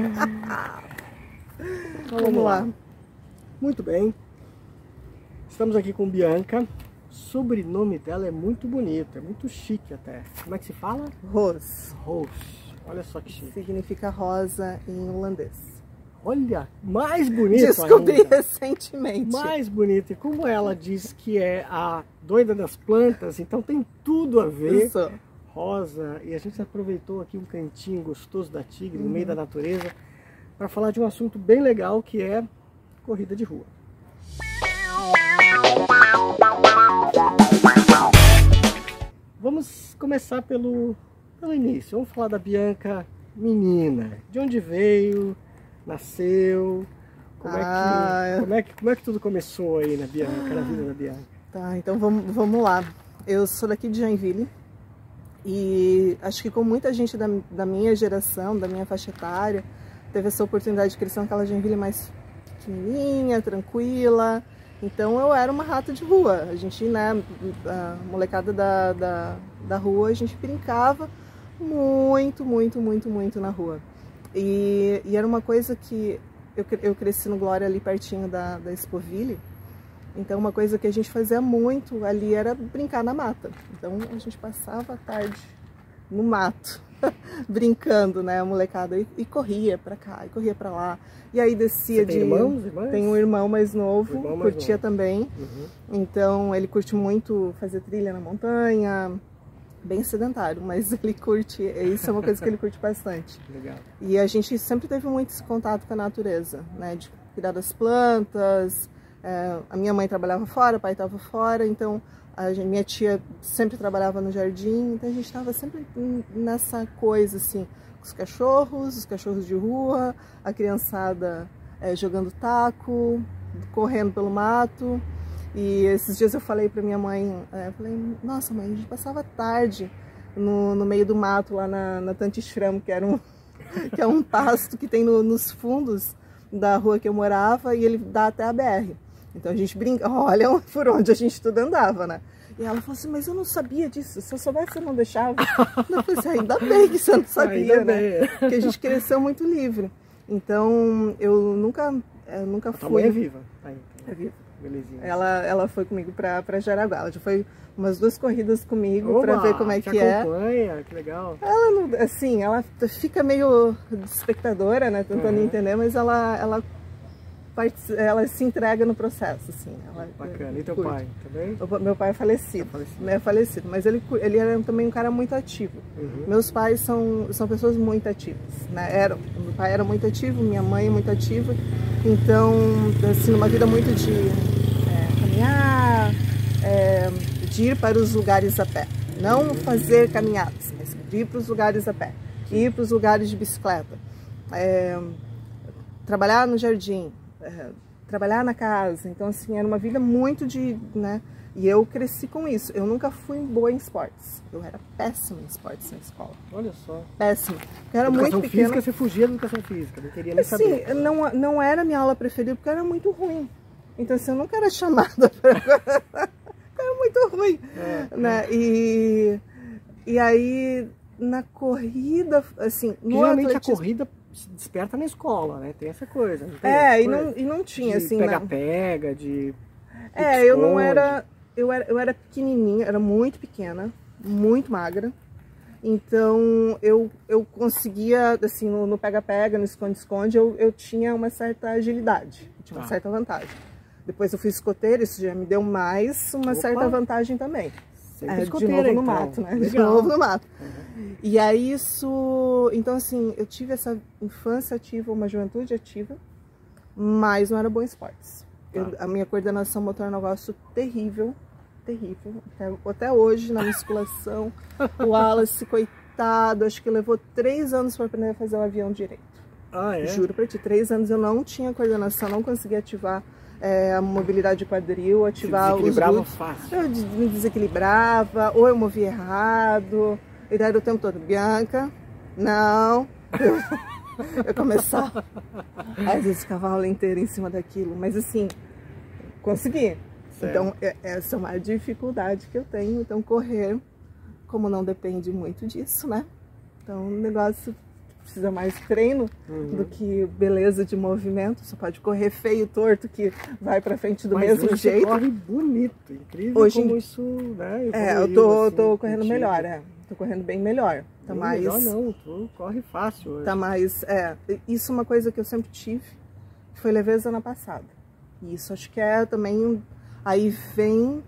Vamos lá. Muito bem. Estamos aqui com Bianca. O sobrenome dela é muito bonito, é muito chique até. Como é que se fala? Rose. Rose. Olha só que chique. Significa rosa em holandês. Olha, mais bonito Descobri ainda. recentemente. Mais bonito. E como ela diz que é a doida das plantas, então tem tudo a ver. Isso. Rosa. E a gente aproveitou aqui um cantinho gostoso da Tigre, no Uhum. meio da natureza, para falar de um assunto bem legal que é corrida de rua. Vamos começar pelo, pelo início. Vamos falar da Bianca menina. De onde veio? Nasceu? Como, é, Ah, que, como, é, que, como é que tudo começou aí na Bianca, na vida da Bianca? Tá, então vamos, vamos lá. Eu sou daqui de Joinville e acho que com muita gente da, da minha geração, da minha faixa etária, teve essa oportunidade de crescer naquela Joinville mais pequenininha, tranquila. Então eu era uma rata de rua. A gente, né, a molecada da, da, da rua, a gente brincava muito, muito, muito, muito na rua. E, e era uma coisa que eu, eu cresci no Glória ali pertinho da, da Expoville. Então uma coisa que a gente fazia muito ali era brincar na mata. Então a gente passava a tarde no mato, brincando, né, a molecada e, e corria pra cá, e corria pra lá. E aí descia Você tem de irmãos, irmãs? Tem um irmão mais novo, Irmão mais curtia novo. também. Uhum. Então ele curte muito fazer trilha na montanha, bem sedentário, mas ele curte, isso é uma coisa que ele curte bastante. Legal. E a gente sempre teve muito esse contato com a natureza, né? De cuidar das plantas. É, a minha mãe trabalhava fora, o pai estava fora, então a gente- minha tia sempre trabalhava no jardim, então a gente estava sempre nessa coisa assim, com os cachorros, os cachorros de rua, a criançada é, jogando taco, correndo pelo mato. E esses dias eu falei para minha mãe, é, falei, nossa mãe, a gente passava tarde no, no meio do mato lá na, na Tantichram, que era um que é um pasto que tem no- nos fundos da rua que eu morava e ele dá até a BR. Então a gente brinca, olha por onde a gente tudo andava, né? E ela falou assim, mas eu não sabia disso, se eu soubesse eu não deixava. Eu falei assim, ainda bem que você não sabia, Ainda né? bem. Porque a gente cresceu muito livre. Então eu nunca, eu nunca A tua mãe é fui. viva. Aí, É viva. Belezinha. Ela, ela foi comigo pra, pra Jaraguá. Ela já foi umas duas corridas comigo pra Oba, ver como é que é. acompanha, que legal. Ela não, assim, ela fica meio espectadora, né, tentando Uhum. entender, mas ela, ela, ela se entrega no processo, assim. Ela, Bacana. E teu curte. pai também? O meu pai é falecido, Tá falecido. né, é falecido, mas ele, ele era também um cara muito ativo. Uhum. Meus pais são, são pessoas muito ativas, né? Eram, meu pai era muito ativo, minha mãe é muito ativa, então, assim, uma vida muito de é, caminhar, é, de ir para os lugares a pé. Não fazer caminhadas, mas ir para os lugares a pé, ir para os lugares de bicicleta, é, trabalhar no jardim, é, trabalhar na casa. Então, assim, era uma vida muito de, né? E eu cresci com isso. Eu nunca fui boa em esportes. Eu era péssima em esportes na escola. Olha só. Péssima. Eu era educação muito pequena. física, você fugia da educação física, não queria nem Assim, saber. não, não era minha aula preferida porque era muito ruim. Então, assim, eu nunca era chamada para... era muito ruim. É. Né? E, e aí, na corrida, assim... Geralmente atletismo- a corrida se desperta na escola, né? Tem essa coisa. tem É, essa e coisa? não, e não tinha, de assim... né? Pega-pega, de. É, eu não era eu, era. eu era pequenininha, era muito pequena, muito magra. Então eu, eu conseguia, assim, no pega-pega, no esconde-esconde, eu, eu tinha uma certa agilidade, tinha uma Tá. certa vantagem. Depois eu fui escoteira, isso já me deu mais uma Opa. certa vantagem também. Sempre É, de novo no então. mato, né? De Legal. novo no mato. Uhum. E aí isso. Então, assim, eu tive essa infância ativa, uma juventude ativa, mas não era bom em esportes. Eu- Tá. a minha coordenação motor é um negócio terrível, terrível. Até, até hoje, na musculação, o Wallace, coitado, acho que levou três anos para aprender a fazer o avião direito. Ah, é? Juro pra ti, três anos eu não tinha coordenação, não conseguia ativar é, a mobilidade de quadril, ativar os desequilibrava glúteos. fácil. Eu me desequilibrava, ou eu movia errado, e daí era o tempo todo, Bianca, não. Eu, eu começava, às vezes ficava a aula inteira em cima daquilo, mas assim, consegui. Certo. Então, é- essa é uma dificuldade que eu tenho. Então, correr, como não depende muito disso, né? Então, o negócio precisa mais treino Uhum. do que beleza de movimento. Você pode correr feio, torto, que vai pra frente do Mas mesmo hoje você jeito. corre bonito, incrível Hoje- como isso, né, É, eu tô, assim, tô correndo contigo. melhor, é. Tô correndo bem melhor. Tá Bem mais. melhor não, tu corre fácil hoje. Tá mais. É, isso é uma coisa que eu sempre tive, foi leveza na passada. E isso acho que é também. Aí vem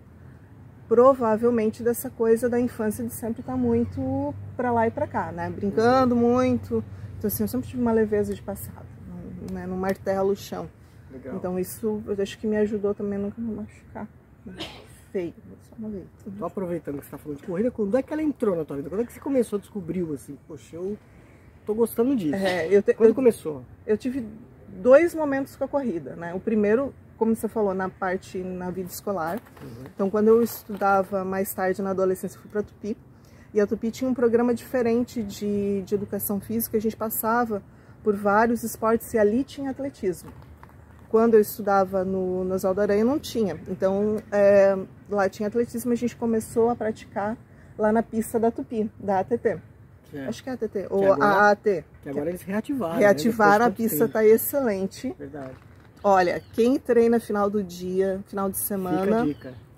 provavelmente dessa coisa da infância de sempre estar muito pra lá e pra cá, né? Brincando muito. Então, assim, eu sempre tive uma leveza de passada, não, né? não martelo o chão. Legal. Então, isso eu acho que me ajudou também a nunca me machucar. Feio, só uma vez. Tô aproveitando que você tá falando de corrida, quando é que ela entrou na tua vida? Quando é que você começou, descobriu assim, poxa, eu tô gostando disso. É, eu, te- Quando eu- começou? eu tive dois momentos com a corrida, né? O primeiro, como você falou, na parte na vida escolar. Uhum. Então, quando eu estudava mais tarde na adolescência, fui para Tupi. E a Tupi tinha um programa diferente de, de educação física. A gente passava por vários esportes e ali tinha atletismo. Quando eu estudava no, no Oswaldo Aranha, não tinha. Então, é, lá tinha atletismo. A gente começou a praticar lá na pista da Tupi, da ATT. É- Acho que é ATT, ou agora- AAT. que agora eles reativaram. Reativaram, né? a pista tanto tá excelente. Verdade. Olha, quem treina final do dia, final de a semana,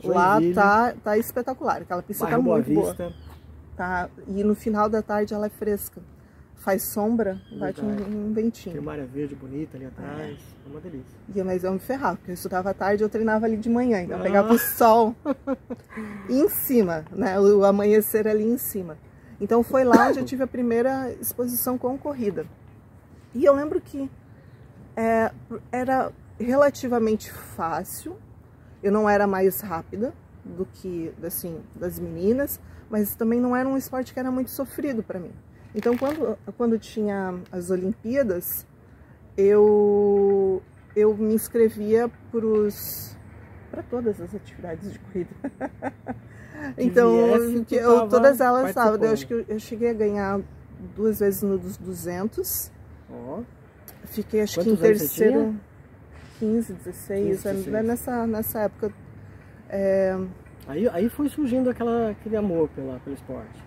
lá tá, tá espetacular. Aquela pista bairro tá Boa muito boa. Vista. Tá? E no final da tarde ela é fresca. Faz sombra, bate um, um Tem ventinho. uma área verde bonita ali atrás. É uma delícia. E, mas eu me ferrava, porque eu estudava à tarde eu treinava ali de manhã. Então Ah. pegava o sol em cima, né? O amanhecer ali em cima. Então foi lá onde eu tive a primeira exposição com corrida. E eu lembro que é, era relativamente fácil. Eu não era mais rápida do que assim das meninas, mas também não era um esporte que era muito sofrido para mim. Então quando quando tinha as Olimpíadas, eu eu me inscrevia para todas as atividades de corrida. então, viesse, eu, todas elas estavam. Eu acho que eu, eu cheguei a ganhar duas vezes no dos 200. Ó, Fiquei acho Quantos que em terceiro, 15, 16, 15, 16. né, nessa nessa época. É, Aí, aí foi surgindo aquela, aquele amor pela, pelo esporte.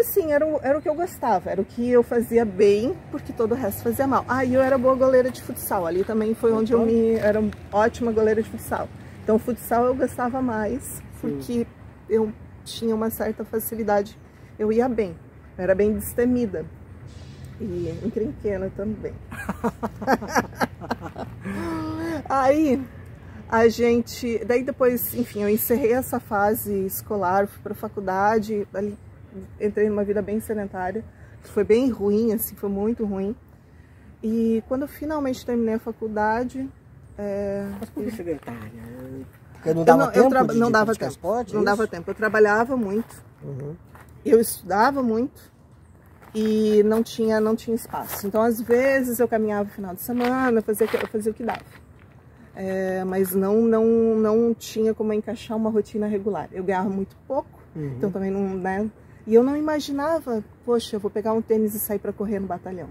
assim, era o, era o que eu gostava, era o que eu fazia bem, porque todo o resto fazia mal. Ah, e eu era boa goleira de futsal, ali também foi onde eu me. Era ótima goleira de futsal. Então, futsal eu gostava mais, porque eu tinha uma certa facilidade, eu ia bem, eu era bem destemida. E encrenquena também. Aí a gente, daí depois, enfim, eu encerrei essa fase escolar, fui para faculdade, ali entrei numa vida bem sedentária, que foi bem ruim, assim, foi muito ruim. E quando eu finalmente terminei a faculdade, é, Mas por que sedentária? Porque eu não dava não, eu tempo traba- de, não dava tempo, esporte? não é dava isso? tempo. Eu trabalhava muito, Uhum. eu estudava muito e não tinha não tinha espaço. Então às vezes eu caminhava no final de semana, fazia eu fazia o que dava. É, mas não não não tinha como encaixar uma rotina regular. Eu ganhava muito pouco, Uhum. então também não, né? E eu não imaginava, poxa, eu vou pegar um tênis e sair para correr no batalhão.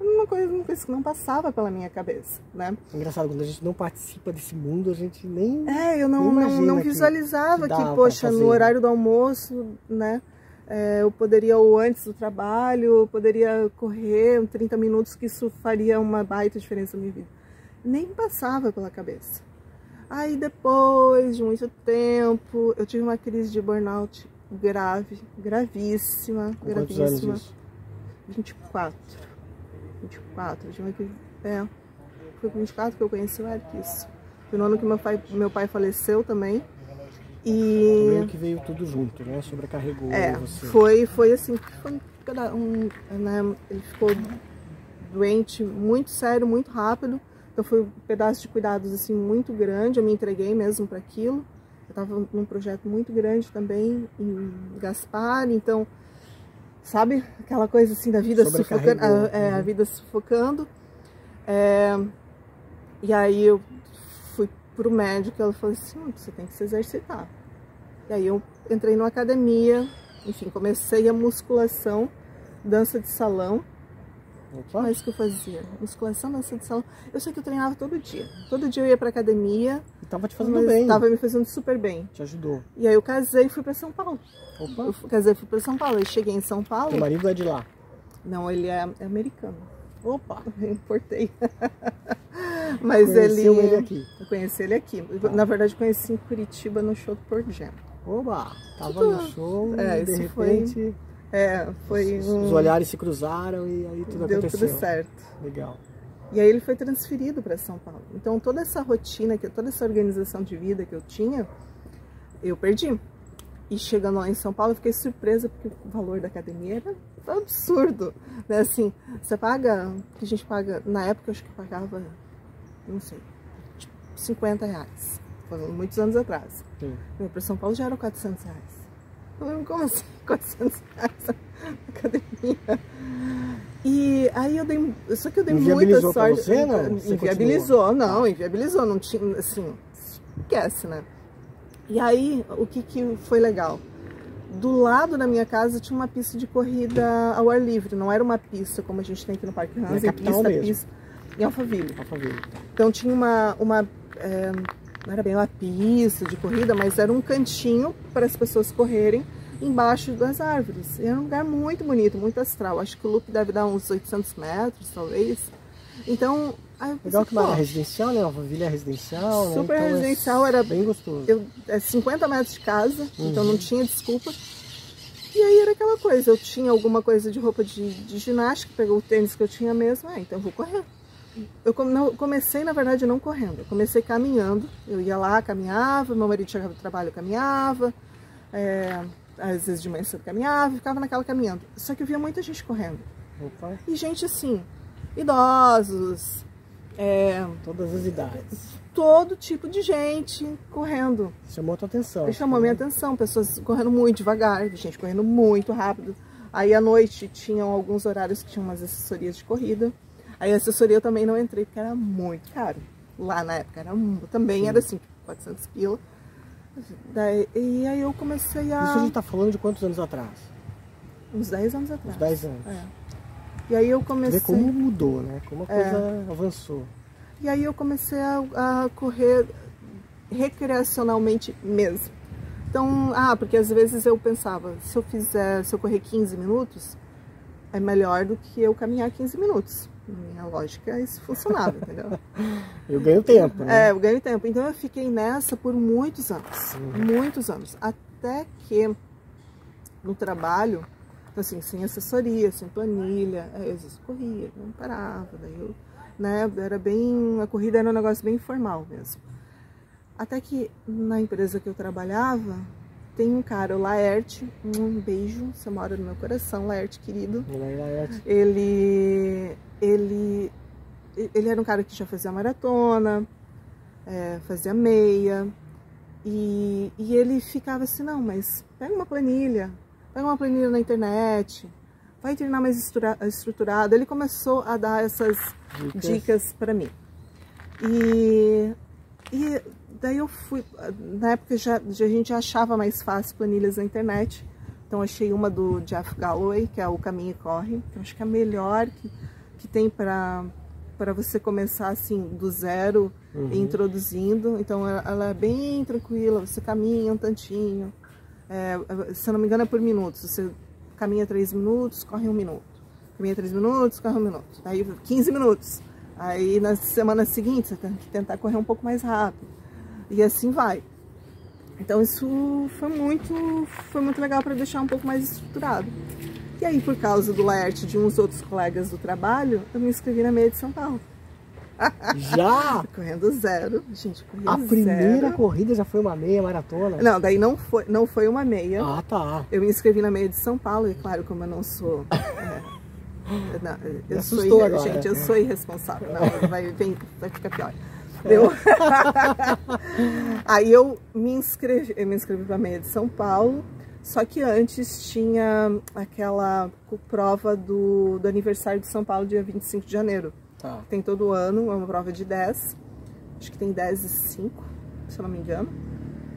Uma coisa, uma coisa que não passava pela minha cabeça, né? Engraçado, quando a gente não participa desse mundo, a gente nem. É, eu não, não, não que- visualizava que que, pra poxa, no horário do almoço, né? é, eu poderia, ou antes do trabalho, eu poderia correr 30 minutos, que isso faria uma baita diferença na minha vida. Nem passava pela cabeça. Aí depois de muito tempo, eu tive uma crise de burnout grave, gravíssima, Com quantos anos gravíssima. isso? 24. 24. De uma crise, é. Foi com 24 que eu conheci o Erquis. Foi no ano que meu pai, meu pai faleceu também. E Meio que veio tudo junto, né? Sobrecarregou é, você. foi, foi assim, foi um um, né, ele ficou doente muito sério, muito rápido. Então foi um pedaço de cuidados assim muito grande. Eu me entreguei mesmo para aquilo. Eu estava num projeto muito grande também em Gaspar, então sabe aquela coisa assim da vida sufocando, a, é, a uhum. vida sufocando. É, e aí eu fui pro médico e ela falou assim, "Hum, você tem que se exercitar. E aí eu entrei numa academia, enfim, comecei a musculação, dança de salão. O que Opa, mais que eu fazia? Musculação, dança de salão. Eu sei que eu treinava todo dia. Todo dia eu ia pra academia, e tava te fazendo bem. tava me fazendo super bem. Te ajudou. E aí eu casei e fui pra São Paulo. Opa, Eu casei e fui pra São Paulo. Eu cheguei em São Paulo. teu marido é de lá. Não, ele é americano. Opa! Eu importei. Mas Conheceu ele. ele aqui. Eu conheci ele aqui. Na verdade, conheci em Curitiba no show do Pearl Jam. Oba! Tava Tudo- no show é, e de isso foi repente É, foi os, um. os olhares se cruzaram e aí tudo Deu aconteceu. tudo certo. Legal. E aí ele foi transferido para São Paulo. Então toda essa rotina, que- toda essa organização de vida que eu tinha, eu perdi. E chegando lá em São Paulo, eu fiquei surpresa porque o valor da academia era absurdo. Né? Assim, você paga, que a gente paga, na época eu acho que pagava, não sei, tipo, 50 reais. Foi muitos anos atrás. Para São Paulo já eram 400 reais. Eu como assim? 400 reais na academia. E aí eu dei. Só que eu dei muita sorte. você, não? Você Inviabilizou, não, inviabilizou. Não tinha. Assim, esquece, né? E aí, o que, que foi legal? Do lado da minha casa tinha uma pista de corrida ao ar livre. Não era uma pista como a gente tem aqui no Parque em capital pista, mesmo. pista. Em Alphaville. Alphaville. Então tinha uma, uma é, não era bem uma pista de corrida, mas era um cantinho para as pessoas correrem embaixo das árvores. E era um lugar muito bonito, muito astral. Acho que o loop deve dar uns 800 metros, talvez. Então, aí eu Legal que uma área residencial, né? Alphaville é residencial, né? Super Então é residencial, era- bem gostoso. eu, é 50 metros de casa, então Uhum. não tinha desculpa. E aí era aquela coisa, eu tinha alguma coisa de roupa de, de ginástica, pegou o tênis que eu tinha mesmo, ah, então eu vou correr. Eu comecei, na verdade, não correndo, eu comecei caminhando, eu ia lá, caminhava, meu marido chegava do trabalho, eu caminhava, é, às vezes de manhã cedo eu caminhava, ficava naquela caminhando. Só que eu via muita gente correndo. Opa, E gente assim, idosos, é, todas as idades. todo tipo de gente correndo. Chamou a tua atenção. Ele chamou minha atenção, pessoas correndo muito devagar, gente correndo muito rápido. Aí à noite tinham alguns horários que tinham umas assessorias de corrida. Aí a assessoria eu também não entrei porque era muito caro. Lá na época era também era assim, 400 pila. Daí, e aí eu comecei a. Isso a gente tá falando de quantos anos atrás? Uns 10 anos atrás. Uns 10 anos. É. E aí eu comecei. como mudou, né? Como a É. coisa avançou. E aí eu comecei a, a correr recreacionalmente mesmo. Então, ah, porque às vezes eu pensava, se eu fizer, se eu correr 15 minutos, é melhor do que eu caminhar 15 minutos. Minha lógica, isso funcionava, entendeu? Eu ganho tempo, né? É, eu ganho tempo. Então eu fiquei nessa por muitos anos. Muitos anos. Até que no trabalho, assim, sem assessoria, sem planilha, aí, às vezes corria, não parava, daí eu, né, era bem, a corrida era um negócio bem informal mesmo. Até que na empresa que eu trabalhava, tem um cara, o Laerte, um beijo, você mora no meu coração, Laerte querido. Ele, ele, ele era um cara que já fazia maratona, é, fazia meia, e, e ele ficava assim, não, mas pega uma planilha, pega uma planilha na internet, vai treinar mais estruturado. Ele começou a dar essas Dicas. dicas para mim. E, e daí eu fui, na época já, já a gente achava mais fácil planilhas na internet, então achei uma do Jeff Galloway, que é o Caminho e Corre, que eu acho que é a melhor que, que tem para para você começar assim do zero, Uhum. introduzindo. Então ela, ela é bem tranquila, você caminha um tantinho. É, se eu não me engano é por minutos. Você caminha três minutos, corre um minuto. Caminha três minutos, corre um minuto. Aí 15 minutos. Aí na semana seguinte você tem que tentar correr um pouco mais rápido. E assim vai. Então isso foi muito, foi muito legal para deixar um pouco mais estruturado. E aí, por causa do Laerte de uns outros colegas do trabalho, eu me inscrevi na meia de São Paulo. Já! Correndo zero. Gente, corria A primeira zero. corrida já foi uma meia maratona? Não, daí não foi, não foi uma meia. Ah, tá. Eu me inscrevi na meia de São Paulo, e claro, como eu não sou. é, não, eu Me sou. Gente, eu sou irresponsável. Não, vai, vem, vai ficar pior. Eu... Aí eu me inscrevi, eu me inscrevi para a meia de São Paulo, só que antes tinha aquela prova do, do aniversário de São Paulo, dia 25 de janeiro. Tá. Tem todo ano, é uma prova de 10. Acho que tem 10 e 5, se eu não me engano.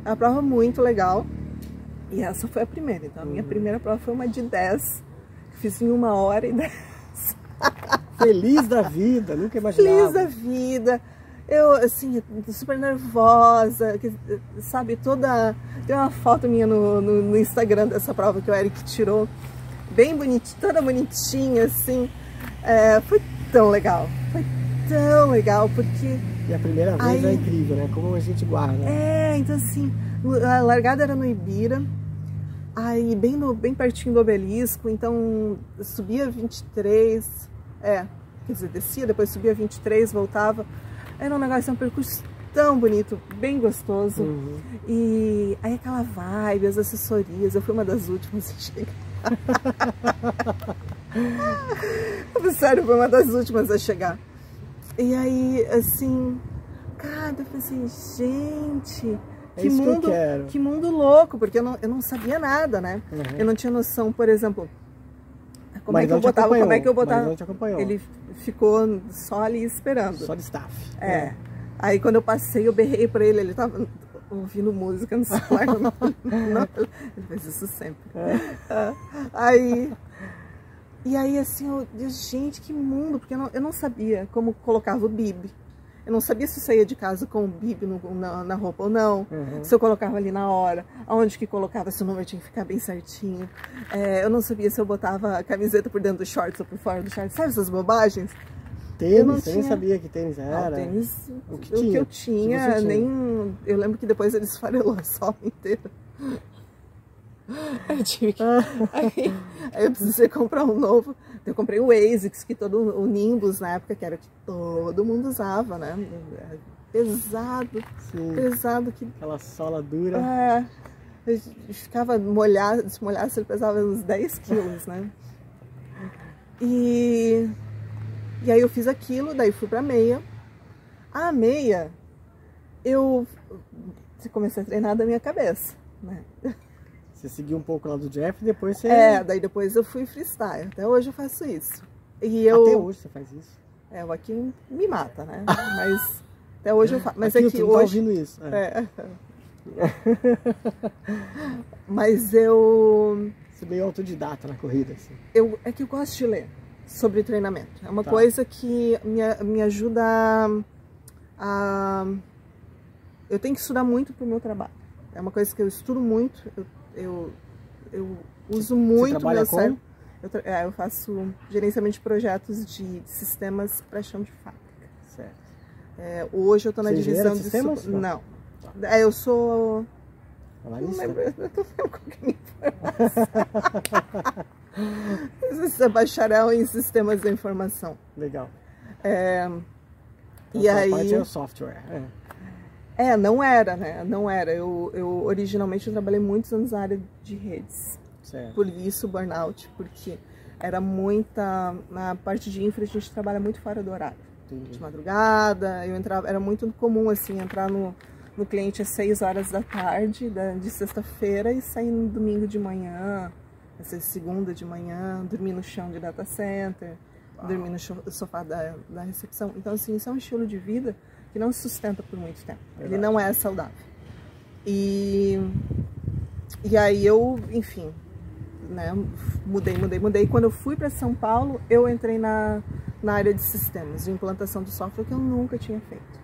É uma prova muito legal. E essa foi a primeira. Então, a minha primeira prova foi uma de 10. Fiz em uma hora e 10. Feliz da vida, nunca imaginava. Feliz da vida. Eu, assim, super nervosa, que- sabe, toda... Tem uma foto minha no, no, no Instagram dessa prova que o Eric tirou. bem bonitinha, toda bonitinha, assim. É, foi tão legal, foi tão legal, porque... E a primeira vez aí, é incrível, né? Como a gente guarda. É, então assim, a largada era no Ibira, aí bem, no, bem pertinho do obelisco, então subia 23, é, quer dizer, descia, depois subia 23, voltava. Era um negócio, um percurso tão bonito, bem gostoso. Uhum. E aí aquela vibe, as assessorias, eu fui uma das últimas a chegar. Sério, foi uma das últimas a chegar. E aí, assim, cara, eu falei assim, gente, é que mundo, que, que, mundo louco, porque eu não, eu não sabia nada, né? Uhum. Eu não tinha noção, por exemplo, como é que eu botava, como é que eu botava. Ele ficou só ali esperando. Só de staff. É. é. Aí quando eu passei, eu berrei pra ele, ele tava ouvindo música no celular. não, não, ele fez isso sempre. É. Ah, aí, e aí assim, eu disse, gente, que mundo, porque eu não, eu não sabia como colocava o bib. Eu não sabia se eu saía de casa com o bib na, na, roupa ou não, uhum. se eu colocava ali na hora, aonde que colocava, se o número tinha que ficar bem certinho. É, eu não sabia se eu botava a camiseta por dentro do shorts ou por fora do shorts, sabe essas bobagens? Tênis, eu não tinha... nem sabia que tênis era. Não, tênis, o que, o que eu tinha, que nem. Eu lembro que depois ele esfarelou a sola inteira. Eu tive que... aí, aí, eu precisei comprar um novo. Eu comprei o ASICS, que todo o Nimbus na época, que era que todo mundo usava, né? Pesado, Sim. pesado. Que... Aquela sola dura. É, eu ficava molhado, se molhasse ele pesava uns 10 quilos, né? E e aí eu fiz aquilo, daí fui pra meia. A meia, eu comecei a treinar da minha cabeça, né? Você seguiu um pouco lá do Jeff e depois você... É, daí depois eu fui freestyle. Até hoje eu faço isso. E eu... Até hoje você faz isso? É, o aqui me mata, né? Mas até hoje eu faço. Mas aqui, é que tá hoje... Tá ouvindo isso. É. é. Mas eu... Você é meio autodidata na corrida, assim. Eu, é que eu gosto de ler sobre treinamento. É uma tá. coisa que me, me ajuda a, a, Eu tenho que estudar muito para o meu trabalho. É uma coisa que eu estudo muito, eu, eu, eu uso muito Você meu cérebro. Eu, é, eu faço gerenciamento de projetos de sistemas para chão de fábrica. Certo. É, hoje eu estou na Você divisão de... Sistemas? Não. Tá. É, eu sou... Não lembro, eu tô vendo qual que é Você é bacharel em sistemas de informação. Legal. É, então, e aí... é o software. É. é. não era, né? Não era. Eu, eu originalmente eu trabalhei muitos anos na área de redes. Certo. Por isso burnout, porque era muita... Na parte de infra a gente trabalha muito fora do horário. Entendi. De madrugada, eu entrava... Era muito comum, assim, entrar no, no cliente às 6 horas da tarde, da, de sexta-feira, e sair no domingo de manhã essa segunda de manhã, dormir no chão de data center, Uau. dormir no sofá da, da recepção. Então, assim, isso é um estilo de vida que não se sustenta por muito tempo. Verdade. Ele não é saudável. E, e aí eu, enfim, né, mudei, mudei, mudei. Quando eu fui para São Paulo, eu entrei na, na área de sistemas, de implantação de software que eu nunca tinha feito.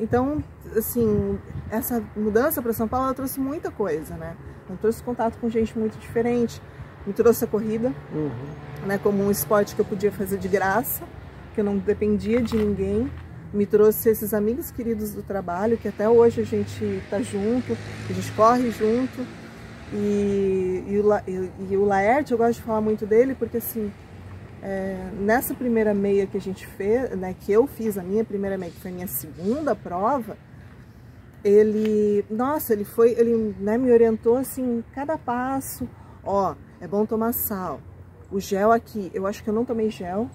Então, assim, essa mudança para São Paulo trouxe muita coisa, né? Eu trouxe contato com gente muito diferente, me trouxe a corrida, uhum. né, como um esporte que eu podia fazer de graça, que eu não dependia de ninguém. Me trouxe esses amigos queridos do trabalho, que até hoje a gente está junto, a gente corre junto. E, e, o, e, e o Laerte, eu gosto de falar muito dele, porque assim, é, nessa primeira meia que a gente fez, né, que eu fiz a minha primeira meia, que foi a minha segunda prova, ele, nossa, ele foi, ele né, me orientou assim, cada passo, ó, é bom tomar sal. O gel aqui, eu acho que eu não tomei gel,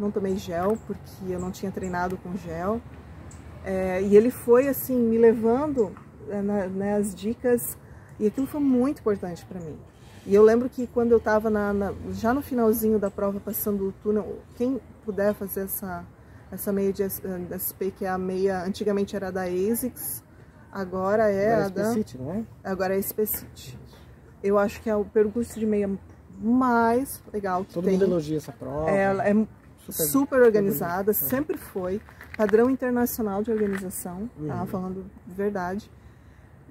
não tomei gel porque eu não tinha treinado com gel. É, e ele foi assim, me levando é, na, nas né, dicas e aquilo foi muito importante para mim. E eu lembro que quando eu estava já no finalzinho da prova, passando o túnel, quem puder fazer essa, essa meia de SP, que é a meia, antigamente era da ASICS, agora é agora a da... City, não é? Agora é Specit. Eu acho que é o percurso de meia mais legal que Todo tem. mundo elogia essa prova. Ela é super, super organizada, sempre foi. Padrão internacional de organização, tá? uhum. tá? Falando de verdade.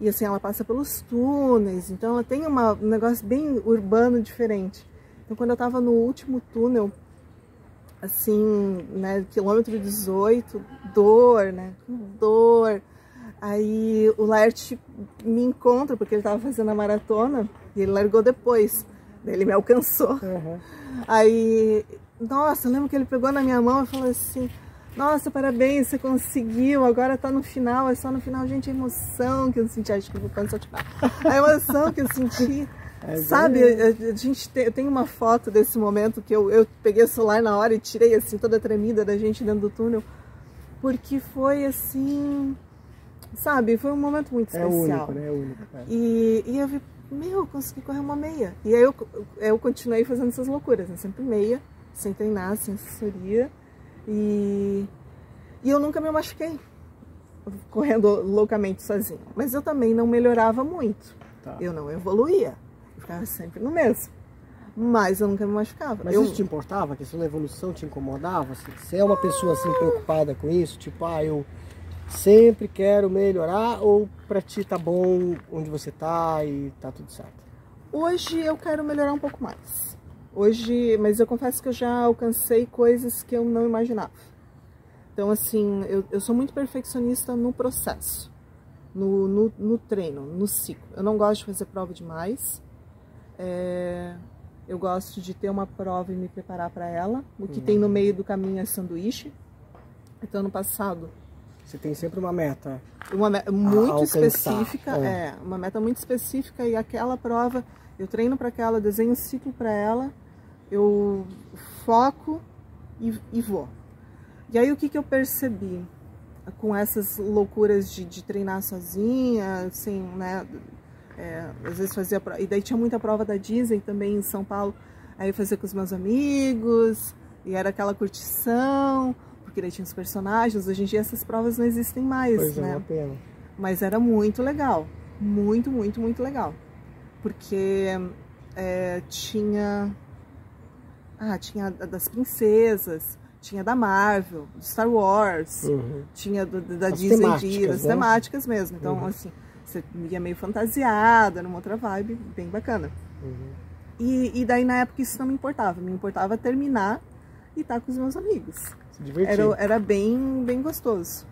E assim, ela passa pelos túneis, então ela tem uma, um negócio bem urbano diferente. Então, quando eu estava no último túnel, assim, né, quilômetro 18, dor, né, dor. Aí o Laerte me encontra, porque ele estava fazendo a maratona, e ele largou depois. Ele me alcançou. Uhum. Aí, nossa, eu lembro que ele pegou na minha mão e falou assim: Nossa, parabéns, você conseguiu, agora tá no final, é só no final, gente, a emoção que eu senti. Acho que eu vou cansar de falar. A emoção que eu senti. É Sabe, a, a, gente tem, eu tenho uma foto desse momento que eu, eu peguei o celular na hora e tirei assim toda tremida da gente dentro do túnel, porque foi assim, sabe, foi um momento muito é especial. Único, né? É único, é. E, e eu vi, meu, eu consegui correr uma meia. E aí eu, eu continuei fazendo essas loucuras, né? sempre meia, sem treinar, sem assessoria. E, e eu nunca me machuquei correndo loucamente sozinha. Mas eu também não melhorava muito. Tá. Eu não evoluía ficava sempre no mesmo. Mas eu nunca me machucava. Mas eu... isso te importava? A questão da evolução te incomodava? Você é uma pessoa assim preocupada com isso? Tipo, ah, eu sempre quero melhorar ou pra ti tá bom onde você tá e tá tudo certo? Hoje eu quero melhorar um pouco mais. Hoje, mas eu confesso que eu já alcancei coisas que eu não imaginava. Então, assim, eu, eu sou muito perfeccionista no processo, no, no, no treino, no ciclo. Eu não gosto de fazer prova demais. É, eu gosto de ter uma prova e me preparar para ela. O que uhum. tem no meio do caminho é sanduíche. Então, no passado. Você tem sempre uma meta. Uma meta muito específica. É. é. uma meta muito específica. E aquela prova, eu treino para aquela, desenho um ciclo para ela, eu foco e, e, vou. E aí, o que, que eu percebi? Com essas loucuras de, de treinar sozinha, assim, né? É, às vezes fazia. E daí tinha muita prova da Disney também em São Paulo. Aí eu fazia com os meus amigos, e era aquela curtição, porque daí tinha os personagens. Hoje em dia essas provas não existem mais, pois é, né? É uma pena. Mas era muito legal. Muito, muito, muito legal. Porque é, tinha. Ah, tinha das princesas, tinha da Marvel, do Star Wars, uhum. tinha do, da as Disney, temáticas, as né? temáticas mesmo. Então, uhum. assim, você ia meio fantasiada, numa outra vibe bem bacana. Uhum. E, e daí na época isso não me importava, me importava terminar e estar com os meus amigos. Era, era bem, bem gostoso.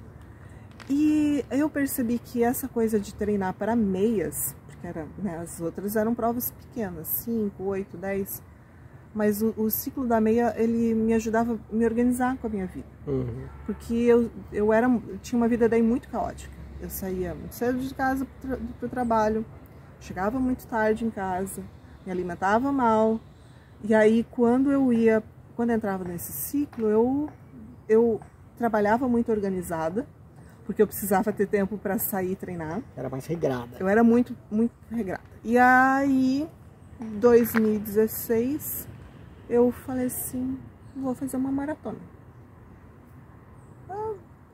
E eu percebi que essa coisa de treinar para meias, porque era, né, as outras eram provas pequenas, 5, 8, 10, mas o, o, ciclo da meia ele me ajudava a me organizar com a minha vida. Uhum. Porque eu, eu era, tinha uma vida daí muito caótica. Eu saía muito cedo de casa para o trabalho, chegava muito tarde em casa, me alimentava mal. E aí quando eu ia, quando eu entrava nesse ciclo, eu eu trabalhava muito organizada, porque eu precisava ter tempo para sair e treinar. Era mais regrada. Eu era muito muito regrada. E aí 2016 eu falei assim, vou fazer uma maratona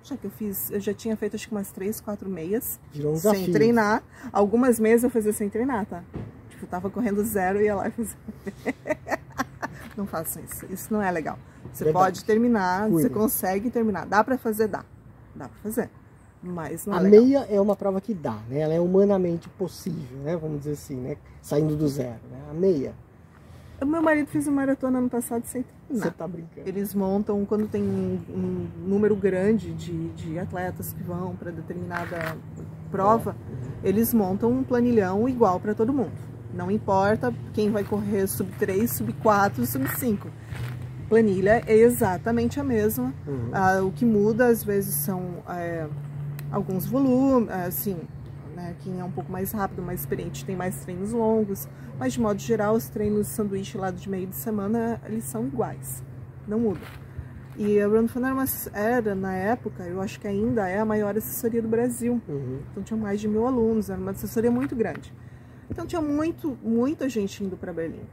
já que eu fiz, eu já tinha feito acho que umas três, quatro meias. um sem treinar. Algumas meias eu fazia sem treinar, tá? Tipo, tava correndo zero e ia lá e fazia. não façam isso. Isso não é legal. Você Verdade. pode terminar, Cuida. você consegue terminar. Dá pra fazer? Dá. Dá pra fazer. Mas não é A legal. meia é uma prova que dá, né? Ela é humanamente possível, né? Vamos dizer assim, né? Saindo do zero, né? A meia o meu marido fez uma maratona ano passado sem treinar. Você tá brincando. Eles montam, quando tem um, um número grande de, de atletas que vão para determinada prova, eles montam um planilhão igual para todo mundo. Não importa quem vai correr sub 3, sub 4, sub 5. Planilha é exatamente a mesma. Uhum. Ah, o que muda às vezes são é, alguns volumes, assim, né? Quem é um pouco mais rápido, mais experiente, tem mais treinos longos. Mas, de modo geral, os treinos de sanduíche lá de meio de semana, eles são iguais. Não mudam. E a Run Fun era, era, na época, eu acho que ainda é a maior assessoria do Brasil. Uhum. Então, tinha mais de mil alunos, era uma assessoria muito grande. Então, tinha muito, muita gente indo para Berlim.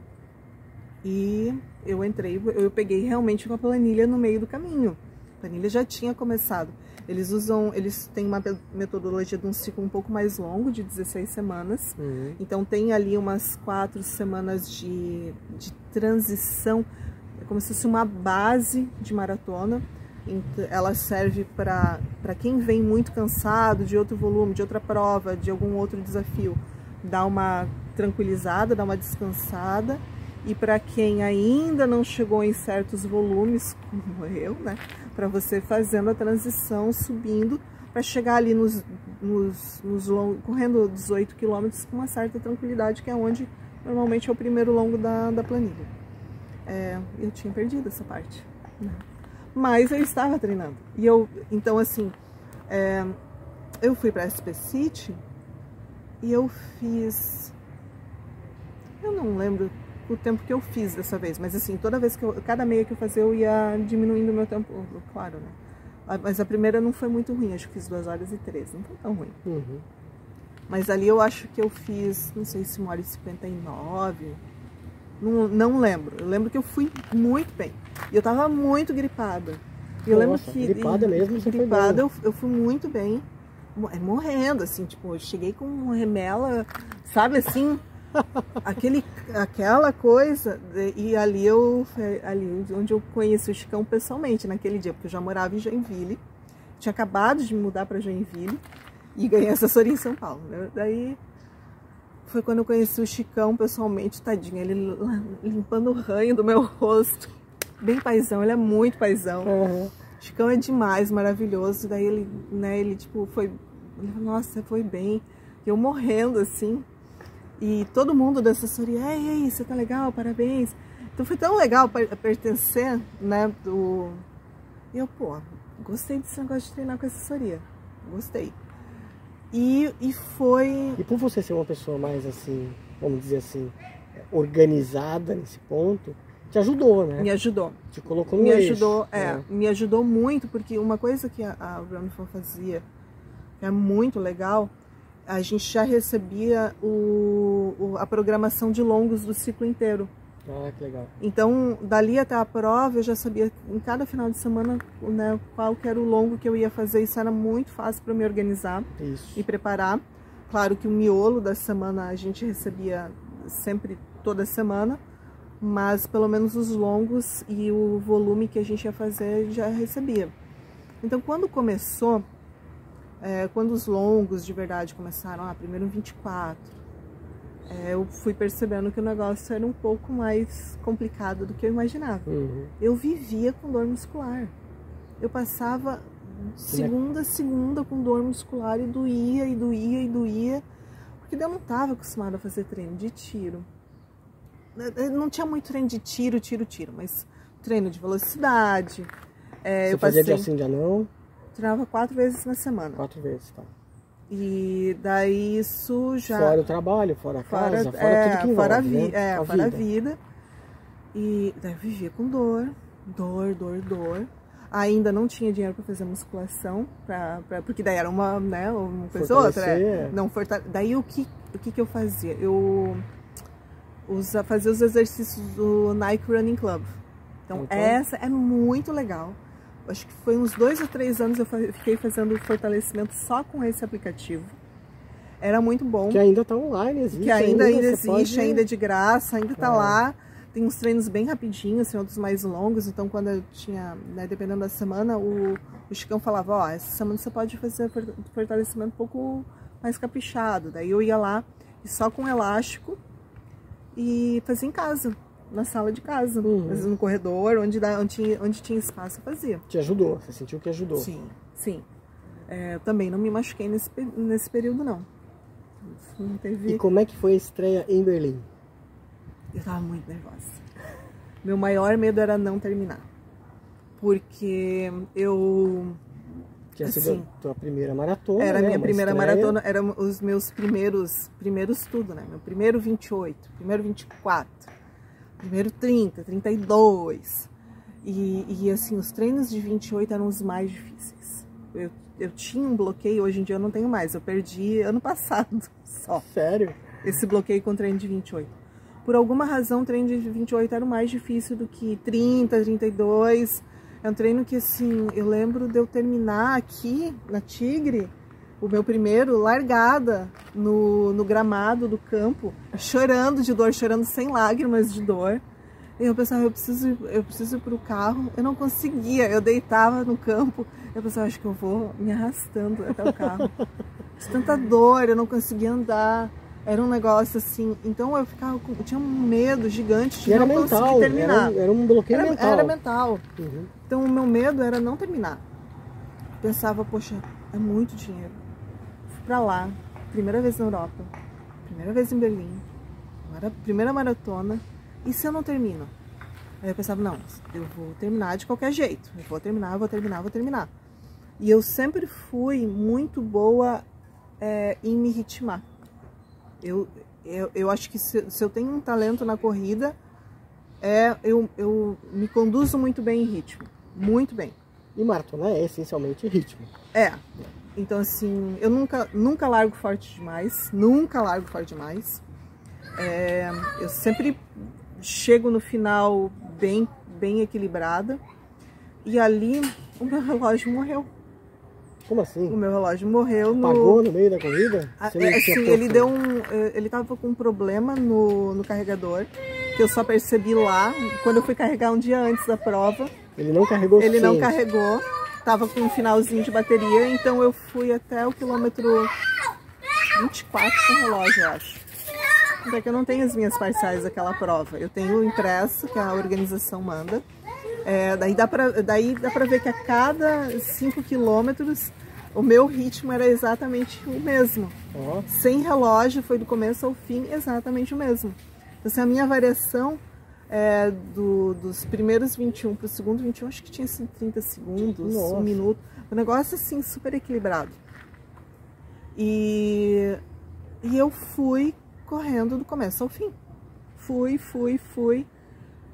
E eu entrei, eu peguei realmente uma planilha no meio do caminho. A planilha já tinha começado. Eles usam, eles têm uma metodologia de um ciclo um pouco mais longo, de 16 semanas. Uhum. Então tem ali umas quatro semanas de, de transição, é como se fosse uma base de maratona. Ela serve para quem vem muito cansado de outro volume, de outra prova, de algum outro desafio, dar uma tranquilizada, dar uma descansada e para quem ainda não chegou em certos volumes, como eu, né? Para você fazendo a transição, subindo, para chegar ali nos, nos, nos correndo 18 quilômetros com uma certa tranquilidade, que é onde normalmente é o primeiro longo da, da planilha. É, eu tinha perdido essa parte, né? mas eu estava treinando. E eu, então assim, é, eu fui para SP City e eu fiz, eu não lembro o tempo que eu fiz dessa vez, mas assim, toda vez que eu, cada meia que eu fazia, eu ia diminuindo o meu tempo, claro, né? Mas a primeira não foi muito ruim, acho que fiz 2 horas e 13, não foi tão ruim. Uhum. Mas ali eu acho que eu fiz, não sei se 1 hora e 59, não, não lembro. Eu lembro que eu fui muito bem. E eu tava muito gripada. eu lembro que. Gripada mesmo, você gripada, eu, eu fui muito bem. É, morrendo, assim, tipo, eu cheguei com uma remela, sabe assim, aquele, aquela coisa, e ali eu ali onde eu conheci o Chicão pessoalmente naquele dia, porque eu já morava em Joinville, tinha acabado de me mudar para Joinville e ganhei assessoria em São Paulo. Né? Daí foi quando eu conheci o Chicão pessoalmente, tadinho, ele limpando o ranho do meu rosto. Bem paizão, ele é muito paizão. Uhum. Chicão é demais, maravilhoso. Daí ele, né, ele tipo, foi. Nossa, foi bem. Eu morrendo assim. E todo mundo da assessoria, ei, ei, você tá legal, parabéns. Então foi tão legal pertencer, né, do... E eu, pô, gostei desse negócio de treinar com assessoria. Gostei. E, e foi... E por você ser uma pessoa mais, assim, vamos dizer assim, organizada nesse ponto, te ajudou, né? Me ajudou. Te colocou no Me eixo, ajudou, é, né? me ajudou muito, porque uma coisa que a, a Runful fazia, que é muito legal, a gente já recebia o, o, a programação de longos do ciclo inteiro. Ah, que legal. Então, dali até a prova, eu já sabia em cada final de semana né, qual que era o longo que eu ia fazer. Isso era muito fácil para me organizar Isso. e preparar. Claro que o miolo da semana a gente recebia sempre, toda semana, mas pelo menos os longos e o volume que a gente ia fazer já recebia. Então, quando começou, é, quando os longos de verdade começaram, ah, primeiro 24, é, eu fui percebendo que o negócio era um pouco mais complicado do que eu imaginava. Uhum. Eu vivia com dor muscular. Eu passava segunda a segunda com dor muscular e doía, e doía, e doía, porque eu não estava acostumada a fazer treino de tiro. Não tinha muito treino de tiro, tiro, tiro, mas treino de velocidade. É, Você eu fazia passei... de assim, de não? Treinava quatro vezes na semana. Quatro vezes, tá. E daí isso já. Fora o trabalho, fora a casa, fora, fora é, tudo que envolve, fora a, vi né? é, a fora vida. a vida. E daí eu vivia com dor, dor, dor, dor. Ainda não tinha dinheiro para fazer musculação, pra, pra, porque daí era uma, né, uma coisa outra. É. Não fortale... Daí o que, o que, que eu fazia? Eu usa, fazia os exercícios do Nike Running Club. Então, então essa é muito legal acho que foi uns dois ou três anos eu fiquei fazendo fortalecimento só com esse aplicativo. Era muito bom. Que ainda está online, existe. Que ainda, ainda, ainda existe, pode... ainda é de graça, ainda está é. lá. Tem uns treinos bem rapidinhos, assim, outros mais longos. Então, quando eu tinha, né, dependendo da semana, o, o Chicão falava, ó, essa semana você pode fazer fortalecimento um pouco mais caprichado. Daí eu ia lá e só com elástico e fazia em casa na sala de casa, uhum. no corredor, onde, dá, onde, tinha, onde tinha espaço eu fazia. Te ajudou? Você sentiu que ajudou? Sim, sim. É, também não me machuquei nesse, nesse período, não. não teve... E como é que foi a estreia em Berlim? Eu tava muito nervosa. Meu maior medo era não terminar. Porque eu... Tinha assim, sido a tua primeira maratona, Era a né? minha Uma primeira estreia. maratona, eram os meus primeiros, primeiros tudo, né? Meu primeiro 28, primeiro 24 primeiro 30, 32. E, e assim, os treinos de 28 eram os mais difíceis. Eu, eu tinha um bloqueio, hoje em dia eu não tenho mais. Eu perdi ano passado só. Sério? Esse bloqueio com o treino de 28. Por alguma razão, o treino de 28 era o mais difícil do que 30, 32. É um treino que, assim, eu lembro de eu terminar aqui na Tigre o meu primeiro, largada no, no gramado do campo, chorando de dor, chorando sem lágrimas de dor. E eu pensava, eu preciso, eu preciso ir pro carro. Eu não conseguia, eu deitava no campo. Eu pensava, acho que eu vou me arrastando até o carro. De tanta dor, eu não conseguia andar. Era um negócio assim, então eu ficava com, eu tinha um medo gigante de E era não mental, conseguir terminar. era, um- era um bloqueio Era, mental. era mental. Uhum. Então o meu medo era não terminar. Pensava, poxa, é muito dinheiro. Pra lá, primeira vez na Europa, primeira vez em Berlim, mara- primeira maratona, e se eu não termino? Aí eu pensava, não, eu vou terminar de qualquer jeito. Eu vou terminar, eu vou terminar, eu vou terminar. E eu sempre fui muito boa é, em me ritmar. Eu, eu, eu acho que se, se eu tenho um talento na corrida, é eu, eu me conduzo muito bem em ritmo. Muito bem. E maratona é essencialmente ritmo. É. Então, assim, eu nunca, nunca largo forte demais. Nunca largo forte demais. É, eu sempre chego no final bem, bem equilibrada. E ali o meu relógio morreu. Como O assim? meu relógio morreu no. Pagou no meio da corrida? Ah, Você não é, assim, ele deu um. eh, Ele tava com um problema no, no carregador. Que eu só percebi lá. Quando eu fui carregar um dia antes da prova. Ele não carregou Ele não suficiente. carregou, tava com um finalzinho de bateria, então eu fui até o quilômetro 24 com relógio, eu acho. Até que eu não tenho as minhas parciais daquela prova. Eu tenho o impresso, que a organização manda. É, daí, dá pra, daí dá pra ver que a cada 5 quilômetros o meu ritmo era exatamente o mesmo. Ó, Sem relógio, foi do começo ao fim exatamente o mesmo. Então, assim, a minha variação é, do- dos primeiros 21 para o segundo 21, acho que tinha sido 30 segundos, Nossa. um minuto. Um negócio assim, super equilibrado. E, e eu fui correndo do começo ao fim. Fui, fui, fui,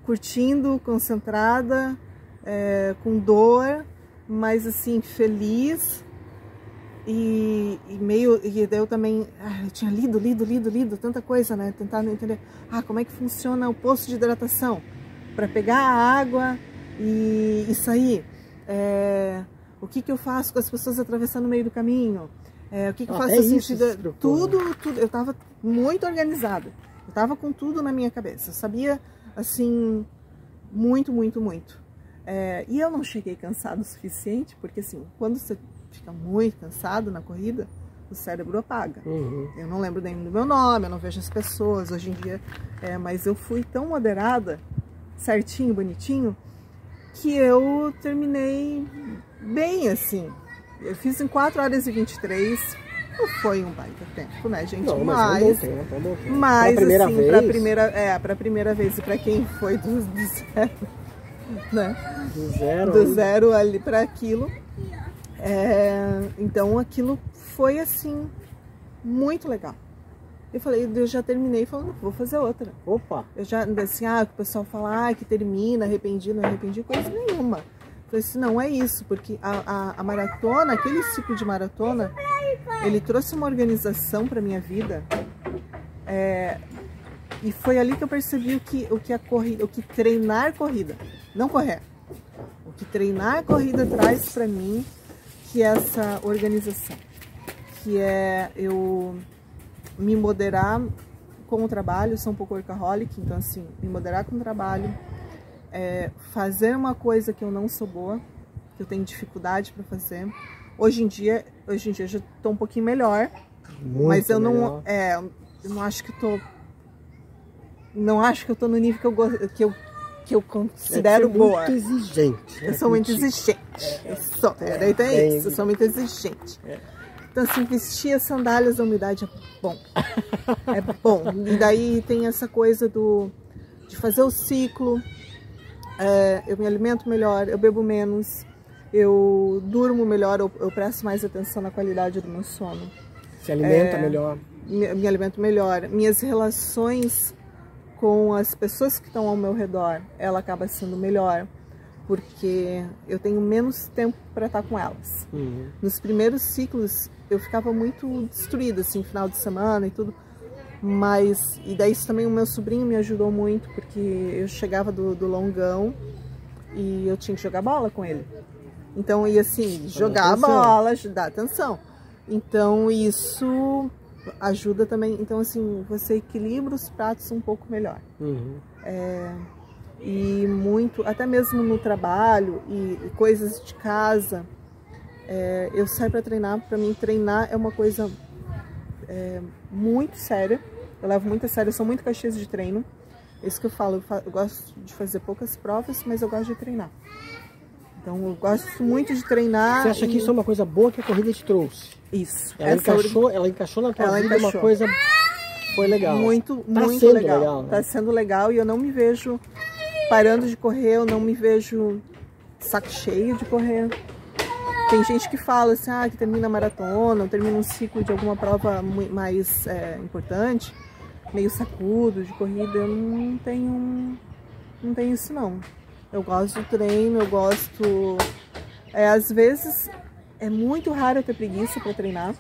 curtindo, concentrada, é, com dor, mas assim, feliz. E, e meio. E eu também. ah, eu tinha lido, lido, lido, lido, tanta coisa, né? Tentando entender. Ah, como é que funciona o posto de hidratação? Para pegar a água e, e sair. É, o que, que eu faço com as pessoas atravessando o meio do caminho? É, o que, que eu faço até assim? isso de- se preocupa, tudo, tudo. Eu tava muito organizada. Eu tava com tudo na minha cabeça. Eu sabia, assim, muito, muito, muito. É, e eu não cheguei cansado o suficiente, porque assim, quando você fica muito cansado na corrida, o cérebro apaga. uhum. Eu não lembro nem do meu nome, eu não vejo as pessoas hoje em dia, é, mas eu fui tão moderada, certinho, bonitinho, que eu terminei bem assim. Eu fiz em 4 horas e 23, não foi um baita tempo, né, gente? Não, mas é um bom tempo, é um bom tempo. Mas, Pra primeira assim, vez, pra primeira, é, pra primeira vez e pra quem foi do, do zero, né? do zero, Do zero ali pra aquilo. É, então aquilo foi assim, muito legal. Eu falei, eu já terminei falando, vou fazer outra. Opa, Eu já, assim, ah, o pessoal fala ah, que termina, arrependi, não arrependi, coisa nenhuma. Eu falei assim, não é isso, porque a, a, a maratona, aquele ciclo de maratona, ele trouxe uma organização para minha vida. é, e foi ali que eu percebi o que, o que a corrida, o que treinar corrida, não correr. O que treinar corrida traz para mim, que é essa organização, que é eu me moderar com o trabalho, sou um pouco workaholic, então assim, me moderar com o trabalho, é, fazer uma coisa que eu não sou boa, que eu tenho dificuldade para fazer. Hoje em dia, hoje em dia eu já tô um pouquinho melhor, muito mas eu não, melhor. é, eu não acho que eu tô, não acho que eu tô no nível que eu que eu que eu considero boa. muito exigente. Eu sou muito exigente. Eu sou. É, daí tem É, isso. Eu sou muito exigente. É. Então, assim, vestir as sandálias da umidade é bom. É bom. E daí tem essa coisa do de fazer o ciclo. É, eu me alimento melhor, eu bebo menos, eu durmo melhor, eu, eu presto mais atenção na qualidade do meu sono. Se alimenta É. melhor. Me, me alimento melhor. Minhas relações com as pessoas que estão ao meu redor, ela acaba sendo melhor, porque eu tenho menos tempo para estar com elas. Uhum. Nos primeiros ciclos eu ficava muito destruída, assim, final de semana e tudo. Mas, e daí isso também o meu sobrinho me ajudou muito, porque eu chegava do, do longão e eu tinha que jogar bola com ele. Então, e assim, jogar a bola, dar atenção. Então, isso ajuda também. Então, assim, você equilibra os pratos um pouco melhor Uhum. e muito, até mesmo no trabalho e, e coisas de casa, é, eu saio para treinar. Para mim, treinar é uma coisa é, muito séria. Eu levo muito a sério, eu sou muito caxias de treino. Isso que eu falo, eu, fa eu gosto de fazer poucas provas, mas eu gosto de treinar. Então eu gosto muito de treinar. Você acha e... que isso é uma coisa boa que a corrida te trouxe? Isso. Ela, encaixou, ela encaixou na tua ela vida encaixou. uma coisa foi legal. Muito, tá muito legal. legal né? Tá sendo legal e eu não me vejo parando de correr, eu não me vejo saco cheio de correr. Tem gente que fala assim, ah, que termina a maratona, ou termina um ciclo de alguma prova mais é, importante, meio sacudo de corrida. Eu não tenho, não tenho isso não. Eu gosto do treino, eu gosto. É, às vezes é muito raro eu ter preguiça para treinar.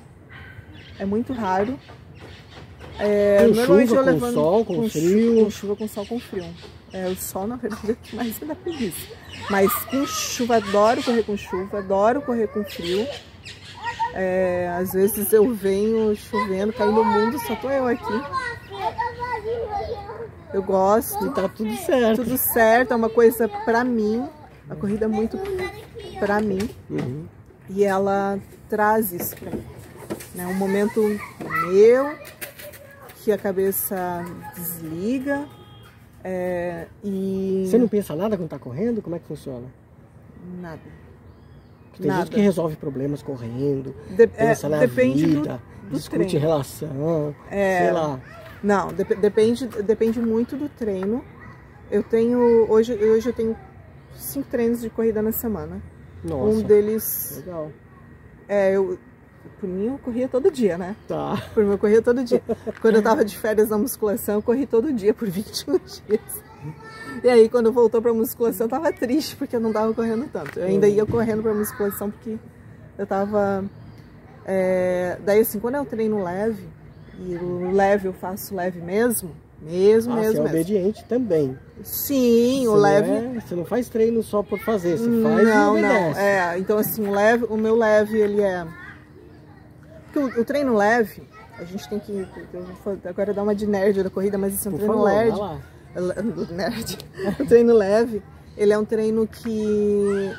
É muito raro. É, com normalmente chuva, eu com levanto sol, com, com frio. Chu com chuva, com sol, com frio. É, o sol, na verdade, é o que mais me dá preguiça. Mas com chuva, adoro correr com chuva, adoro correr com frio. É, às vezes eu venho chovendo, caindo no mundo, só tô eu aqui. Eu gosto. E tá tudo certo. Tudo certo, é uma coisa pra mim. A corrida é muito pra mim. Uhum. E ela traz isso pra mim. É um momento meu, que a cabeça desliga. É, e Você não pensa nada quando tá correndo? Como é que funciona? nada. Porque tem Nada. gente que resolve problemas correndo, De- pensa é, na depende vida, do discute treino. relação, É. sei lá. Não, dep- depende, depende muito do treino. Eu tenho hoje, hoje eu tenho cinco treinos de corrida na semana. Nossa, Um deles legal. é eu por mim eu corria todo dia, né? Tá. Por mim eu corria todo dia. Quando eu tava de férias na musculação, eu corri todo dia por 21 dias. E aí quando voltou pra musculação, eu tava triste porque eu não tava correndo tanto. Eu ainda ia correndo pra musculação porque eu tava é, daí assim, quando eu treino leve, e o leve eu faço leve mesmo, mesmo, Ah, você é mesmo, mesmo. obediente também. Sim, o Você leve. não é- você não faz treino só por fazer, você faz e não, não. obedece. É, então assim, o leve, o meu leve, ele é. Porque o, o treino leve, a gente tem que. Eu vou agora dar uma de nerd da corrida, mas esse é um treino favor, leve. do nerd. O treino leve, ele é um treino que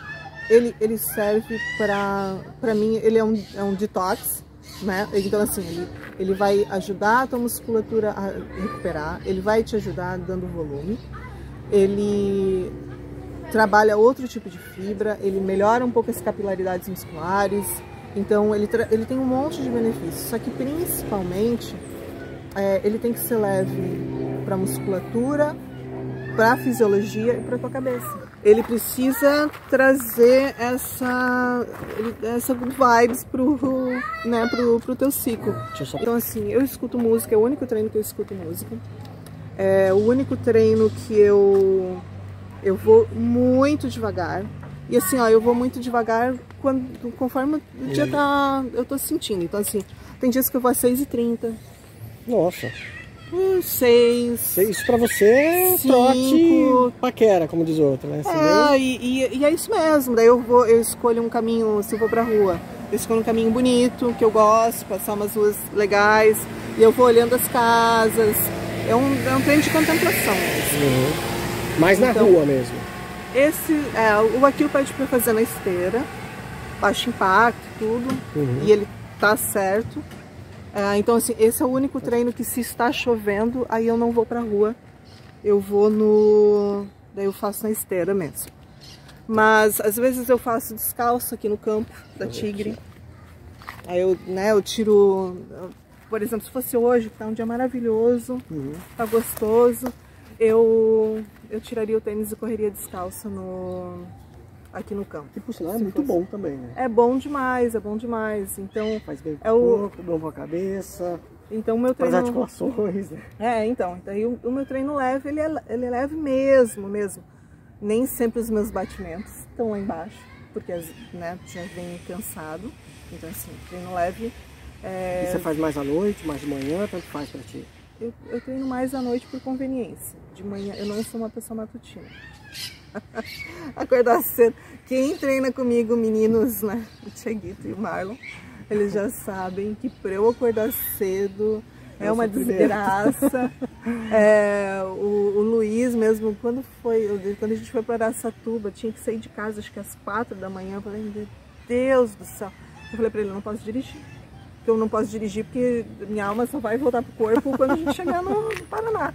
ele, ele serve para para mim, ele é um, é um detox, né? Então assim, ele, ele vai ajudar a tua musculatura a recuperar, ele vai te ajudar dando volume. Ele trabalha outro tipo de fibra, ele melhora um pouco as capilaridades musculares. Então ele, ele tem um monte de benefícios, só que principalmente é, ele tem que ser leve para musculatura, para fisiologia e para tua cabeça. Ele precisa trazer essa essa vibes pro, né, pro, pro teu ciclo. Então assim, eu escuto música, é o único treino que eu escuto música. É o único treino que eu eu vou muito devagar. E assim, ó, eu vou muito devagar quando, conforme o dia tá. Eu tô sentindo. Então, assim, tem dias que eu vou às 6h30, Nossa, hum, 6. isso pra você é Cinco. trote paquera, como diz o outro, né? É, e, e- e é isso mesmo. Daí eu vou, eu escolho um caminho, se eu vou pra rua, eu escolho um caminho bonito, que eu gosto, passar umas ruas legais, e eu vou olhando as casas. É um, é um treino de contemplação mesmo. Uhum. Mais na Então- rua mesmo. Esse, é, o aquilo pede pra fazer na esteira, baixo impacto, tudo, Uhum. e ele tá certo. É, então, assim, esse é o único treino que se está chovendo, aí eu não vou pra rua. Eu vou no. Daí eu faço na esteira mesmo. Mas às vezes eu faço descalço aqui no campo da Tigre. Aí eu, né, eu tiro. Por exemplo, se fosse hoje, que tá um dia maravilhoso, Uhum. tá gostoso, eu, eu tiraria o tênis e correria descalça no, aqui no campo. Que por sinal é muito fosse- bom também, né? É bom demais, é bom demais. Então, Faz bem É o- corpo, bom pra cabeça, então o meu treino. articulações, né? É, então, daí o, o meu treino leve, ele é, ele é leve mesmo, mesmo. Nem sempre os meus batimentos estão lá embaixo, porque as- né, já vem cansado. Então, assim, treino leve. é, E você faz mais à noite, mais de manhã, tanto faz pra ti. eu, eu treino mais à noite por conveniência. De manhã eu não sou uma pessoa matutina. Acordar cedo. Quem treina comigo, meninos, né? O Tiaguito e o Marlon, eles já sabem que para eu acordar cedo é uma desgraça. É, o, o Luiz mesmo, quando foi, quando a gente foi para Araçatuba, tinha que sair de casa acho que às quatro da manhã. Eu falei, meu Deus do céu. Eu falei para ele, eu não posso dirigir. eu não posso dirigir porque minha alma só vai voltar pro corpo quando a gente chegar no Paraná.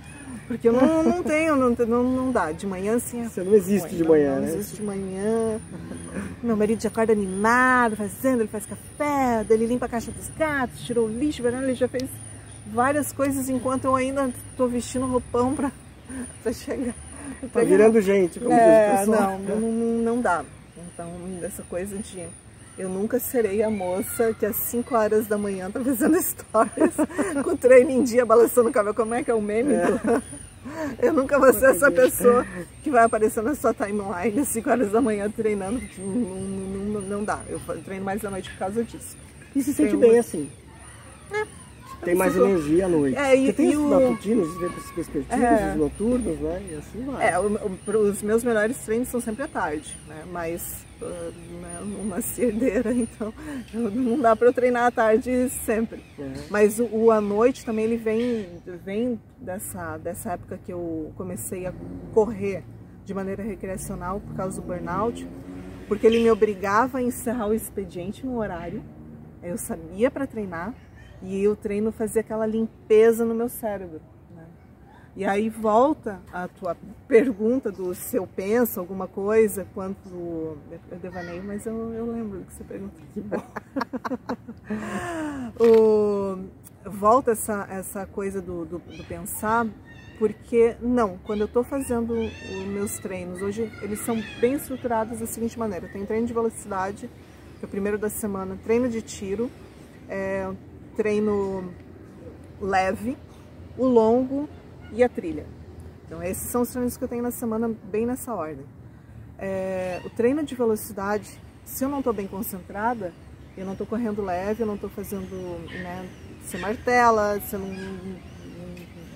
Porque eu não, não tenho, não, não, não dá. De manhã assim. Você não existe de manhã, não, né? Não existe de manhã. Meu marido já acorda animado, fazendo, ele faz café, ele limpa a caixa dos gatos, tirou o lixo, ele já fez várias coisas enquanto eu ainda estou vestindo roupão para chegar. Tá virando gente, como é, não, não, não dá. Então, essa coisa de eu nunca serei a moça que às 5 horas da manhã tá fazendo stories com o treino em dia, balançando o cabelo. Como é que é o meme? É. Eu nunca vou ser essa pessoa que vai aparecer na sua timeline às 5 horas da manhã treinando, não, não, não, não dá. Eu treino mais à noite por causa disso. E se sente bem assim? É. Tem mais energia à noite. É, e, Porque tem e os o... matutinos, os vespertinos, é. os noturnos, né? E assim vai. É, o, o, os meus melhores treinos são sempre à tarde, né? Mas né, uma cerdeira, então não dá para eu treinar à tarde sempre. É. Mas o, o à noite também ele vem, vem dessa, dessa época que eu comecei a correr de maneira recreacional por causa do burnout, porque ele me obrigava a encerrar o expediente no horário. Eu sabia para treinar e o treino fazia aquela limpeza no meu cérebro. E aí volta a tua pergunta do se eu penso alguma coisa, quanto eu devaneio, mas eu, eu lembro que você perguntou. Que bom. o, volta essa, essa coisa do, do, do, pensar, porque não, quando eu estou fazendo os meus treinos, hoje eles são bem estruturados da seguinte maneira, tem treino de velocidade, que é o primeiro da semana, treino de tiro, é, treino leve, o longo e a trilha. Então esses são os treinos que eu tenho na semana, bem nessa ordem. É, o treino de velocidade, se eu não estou bem concentrada, eu não estou correndo leve, eu não estou fazendo, né, você martela, você não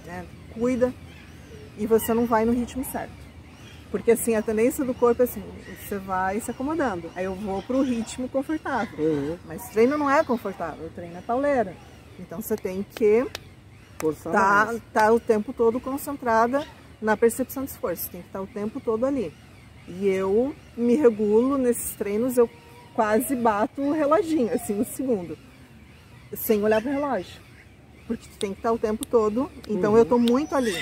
né, cuida e você não vai no ritmo certo. Porque assim, a tendência do corpo é assim, você vai se acomodando. Aí eu vou pro ritmo confortável. Uhum. Mas treino não é confortável, o treino é pauleira. Então você tem que tá, tá o tempo todo concentrada na percepção de esforço, tem que estar tá o tempo todo ali. E eu me regulo nesses treinos, eu quase bato o reloginho, assim, no segundo, sem olhar para o relógio. Porque tem que estar tá o tempo todo, então uhum. eu tô muito ali.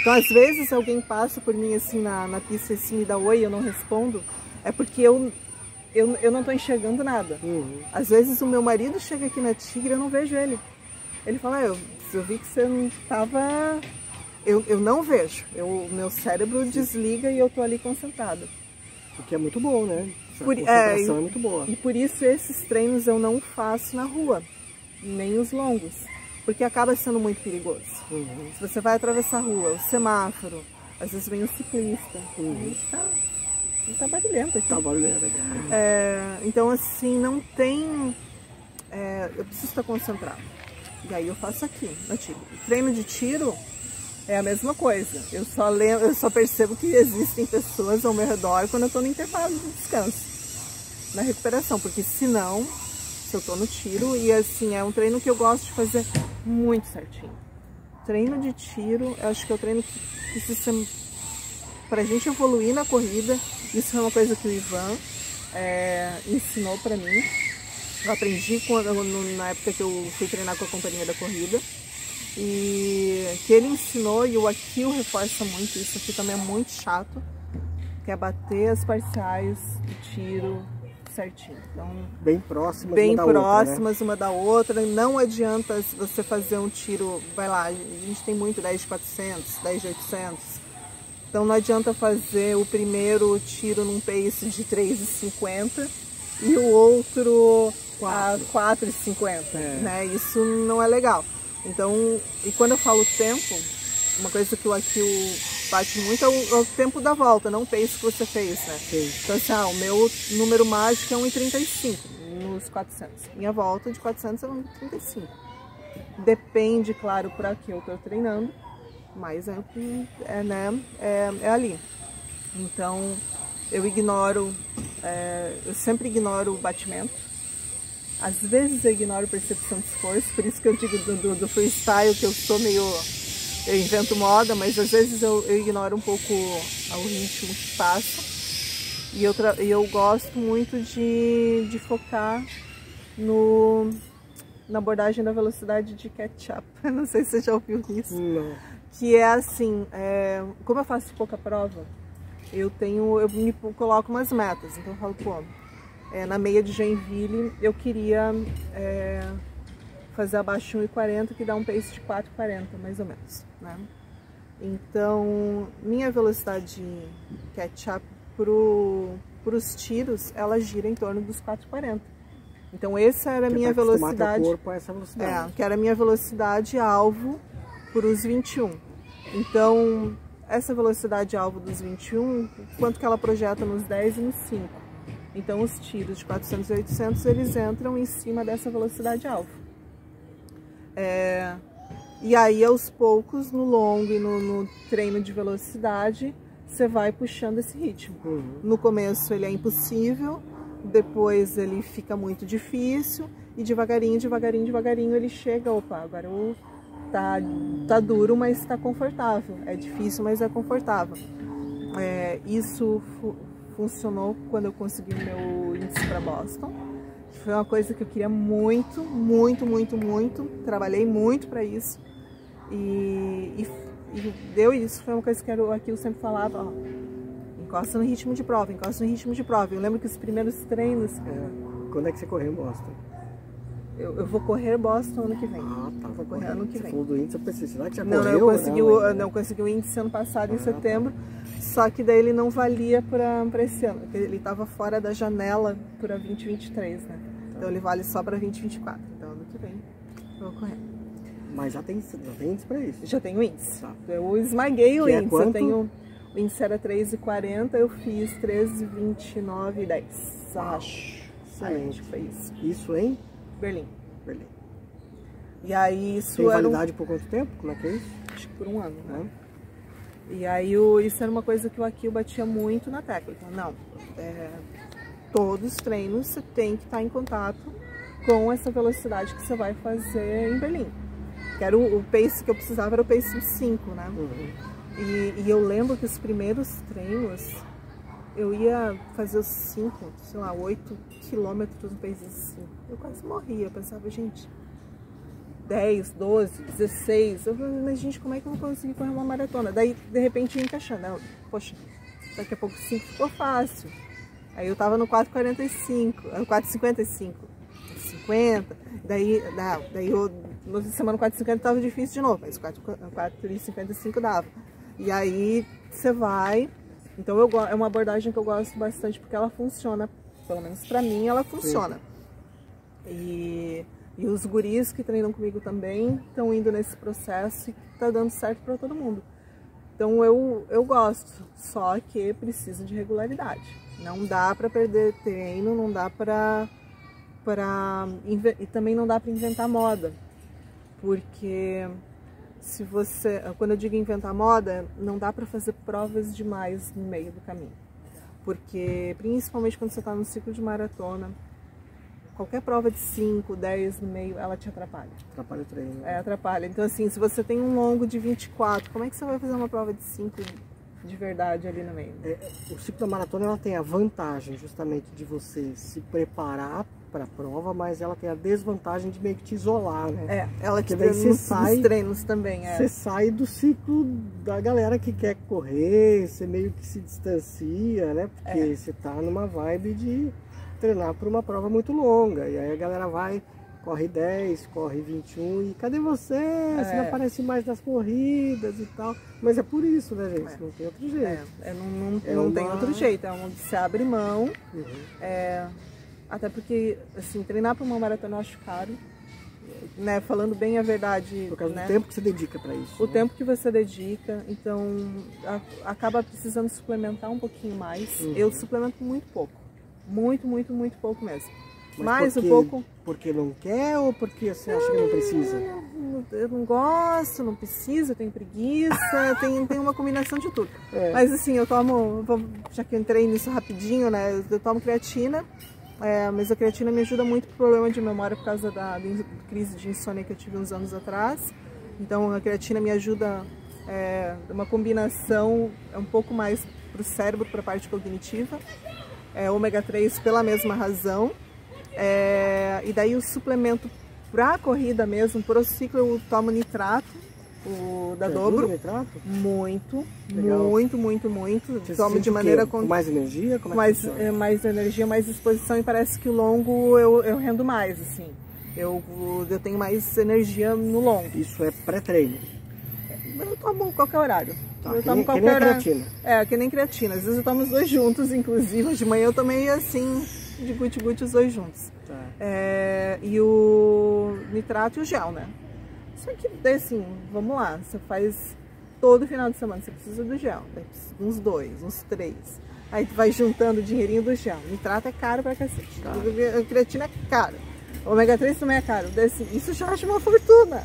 Então, às vezes, alguém passa por mim, assim, na, na pista, assim, e dá oi e eu não respondo, é porque eu, eu, eu não tô enxergando nada. Uhum. Às vezes, o meu marido chega aqui na Tigre e eu não vejo ele. Ele fala, ah, eu eu vi que você não estava... Eu, eu não vejo, o meu cérebro Sim. desliga e eu tô ali concentrada. O que é muito bom, né? Essa por, concentração é, é muito boa. E por isso esses treinos eu não faço na rua, nem os longos, porque acaba sendo muito perigoso. Uhum. Se você vai atravessar a rua, o semáforo, às vezes vem o ciclista, uhum. tá, tá barulhento aqui. Tá barulhento aqui. É, então assim, não tem... É, eu preciso estar concentrado. E aí eu faço aqui, no tiro. Treino de tiro é a mesma coisa. Eu só, lembro, eu só percebo que existem pessoas ao meu redor quando eu estou no intervalo de descanso, na recuperação, porque senão, se eu estou no tiro, e assim, é um treino que eu gosto de fazer muito certinho. Treino de tiro, eu acho que é o treino que precisa ser, pra gente evoluir na corrida, isso é uma coisa que o Ivan é, ensinou para mim, eu aprendi quando, na época que eu fui treinar com a companhia da corrida. E que ele ensinou, e o Akil reforça muito, isso aqui também é muito chato, que é bater as parciais de tiro certinho. Então, bem próximas bem uma da próximas outra, né? uma da outra. Não adianta você fazer um tiro, vai lá, a gente tem muito 10 de 400, 10 de 800. Então não adianta fazer o primeiro tiro num pace de 3,50 e o outro a 4,50, é. né? Isso não é legal. Então, e quando eu falo tempo, uma coisa que o Akil bate muito é o, é o, tempo da volta, não o pace que você fez, né? Sim. Então, assim, ah, o meu número mágico é 1,35 nos 400. Minha volta de 400 é 1,35. Depende, claro, para que eu estou treinando, mas é, é, né, é, é ali. Então, eu ignoro, é, eu sempre ignoro o batimento, às vezes eu ignoro percepção de esforço, por isso que eu digo do, do, do freestyle que eu sou meio. Eu invento moda, mas às vezes eu, eu ignoro um pouco o ritmo que passa. E eu, eu gosto muito de, de focar no, na abordagem da velocidade de catch-up. Não sei se você já ouviu isso. Não. Que é assim, é, como eu faço pouca prova, eu tenho, eu me coloco umas metas. Então eu falo, pô, é, na meia de Joinville eu queria é, fazer abaixo de 1,40 que dá um pace de 4,40 mais ou menos, né? Então, minha velocidade catch-up para os tiros, ela gira em torno dos 4,40. Então, essa era a minha velocidade. corpo a essa velocidade. É, que era a minha velocidade alvo para os 21. Então, essa velocidade alvo dos 21, quanto que ela projeta nos 10 e nos 5. Então, os tiros de 400 e 800, eles entram em cima dessa velocidade alvo. É, e aí, aos poucos, no longo e no, no treino de velocidade, você vai puxando esse ritmo. Uhum. No começo ele é impossível, depois ele fica muito difícil e devagarinho, devagarinho, devagarinho ele chega, opa, agora eu, tá, tá duro, mas tá confortável. É difícil, mas é confortável. É, isso fu funcionou quando eu consegui o meu índice para Boston. Foi uma coisa que eu queria muito, muito, muito, muito. Trabalhei muito para isso. E, e, e, deu isso. Foi uma coisa que eu, aquilo sempre falava, ó, encosta no ritmo de prova, encosta no ritmo de prova. Eu lembro que os primeiros treinos, É. Quando é que você correu em Boston? Eu, eu vou correr Boston ano que vem. Ah, tá. Vou correr ano que Você vem. falou do índice, eu pensei, será que já Não, não, correu? eu consegui, o, ainda. não, consegui o índice ano passado, em Ah, tá. setembro, só que daí ele não valia para esse ano, porque ele estava fora da janela para 2023, né? Então ele vale só para 2024. Então ano que vem eu vou correr. Mas já tem, já tem índice pra isso. Já tenho índice. Tá. Eu esmaguei o Que é índice. eu quanto? tenho. O índice era 3,40, eu fiz 13,29 e 10. Acho. Excelente. Acho que foi isso. Isso em Berlim. Berlim. E aí isso Tem era. um- validade por quanto tempo? Como é que é isso? acho que por um ano, né? Né? E aí o, isso era uma coisa que o Akil batia muito na tecla. Então, não, é, todos os treinos você tem que estar em contato com essa velocidade que você vai fazer em Berlim. Que era o, o pace que eu precisava, era o pace 5, né? Uhum. E, e eu lembro que os primeiros treinos eu ia fazer os 5, sei lá, 8 quilômetros no pace 5. Eu quase morria, eu pensava, gente, 10, 12, 16. Eu falei, mas gente, como é que eu vou conseguir correr uma maratona? Daí, de repente, ia encaixando. Eu, Poxa, daqui a pouco 5 ficou fácil. Aí eu tava no 4,45, eh, 4,55, 50. Daí, não, daí eu, na semana 4,50 tava difícil de novo, mas 4,55 dava. E aí você vai. Então eu, é uma abordagem que eu gosto bastante porque ela funciona. Pelo menos pra mim ela funciona. E, e os guris que treinam comigo também estão indo nesse processo e tá dando certo para todo mundo. Então eu, eu gosto, só que precisa de regularidade. Não dá para perder treino, não dá para para e também não dá para inventar moda. Porque se você, quando eu digo inventar moda, não dá para fazer provas demais no meio do caminho. Porque principalmente quando você está no ciclo de maratona, qualquer prova de 5, 10 no meio, ela te atrapalha. Atrapalha o treino. né? É, atrapalha. Então, assim, se você tem um longo de 24, como é que você vai fazer uma prova de 5 de verdade ali no meio? É, o ciclo da maratona ela tem a vantagem justamente de você se preparar para a prova, mas ela tem a desvantagem de meio que te isolar, né? É, ela te Porque daí você sai- nos treinos também, é. Você sai do ciclo da galera que quer correr, você meio que se distancia, né? Porque É. você tá numa vibe de treinar para uma prova muito longa. E aí a galera vai, corre 10, corre 21 e cadê você? Você não É. aparece mais nas corridas e tal. Mas é por isso, né, gente? É. Não tem outro jeito. É, é, não, não, É não tem uma- outro jeito, é onde você abre mão, Uhum. é, até porque, assim, treinar para uma maratona eu acho caro, né, falando bem a verdade, Por causa né, do tempo que você dedica para isso. o né? tempo que você dedica, então a- acaba precisando suplementar um pouquinho mais, Uhum. eu suplemento muito pouco, muito, muito, muito pouco mesmo, Mas mais um porque- pouco Porque não quer ou porque você acha que não precisa? eu, não gosto, não precisa, eu tenho preguiça, tem, tem uma combinação de tudo. É. Mas assim, eu tomo, já que eu entrei nisso rapidinho, né? eu- tomo creatina, é, mas a creatina me ajuda muito pro problema de memória por causa da, da crise de insônia que eu tive uns anos atrás. Então a creatina me ajuda, é, uma combinação é um pouco mais pro cérebro, para a parte cognitiva. É, ômega 3 pela mesma razão. É, e daí o suplemento Pra corrida mesmo, pro ciclo eu tomo nitrato, o da Te dobro. nitrato? Muito, Legal. muito, muito, muito. Você tomo de o maneira com mais energia? Como é mais, é, mais energia, mais disposição e parece que o longo eu, eu rendo mais, assim. Eu, eu tenho mais energia no longo. Isso é pré-treino. Eu tomo qualquer horário. Tá, eu que tomo nem- que qualquer nem a horário. creatina. É, que nem creatina. Às vezes eu tomo os dois juntos, inclusive. De manhã eu tomei assim, de guti-guti os dois juntos. Tá. É, e o nitrato e o gel, né? Só que, assim, vamos lá, você faz todo final de semana, você precisa do gel, uns dois, uns três. Aí tu vai juntando o dinheirinho do gel. Nitrato é caro pra cacete. Caro. A creatina é caro. O ômega 3 também é caro. Assim, isso já acha uma fortuna.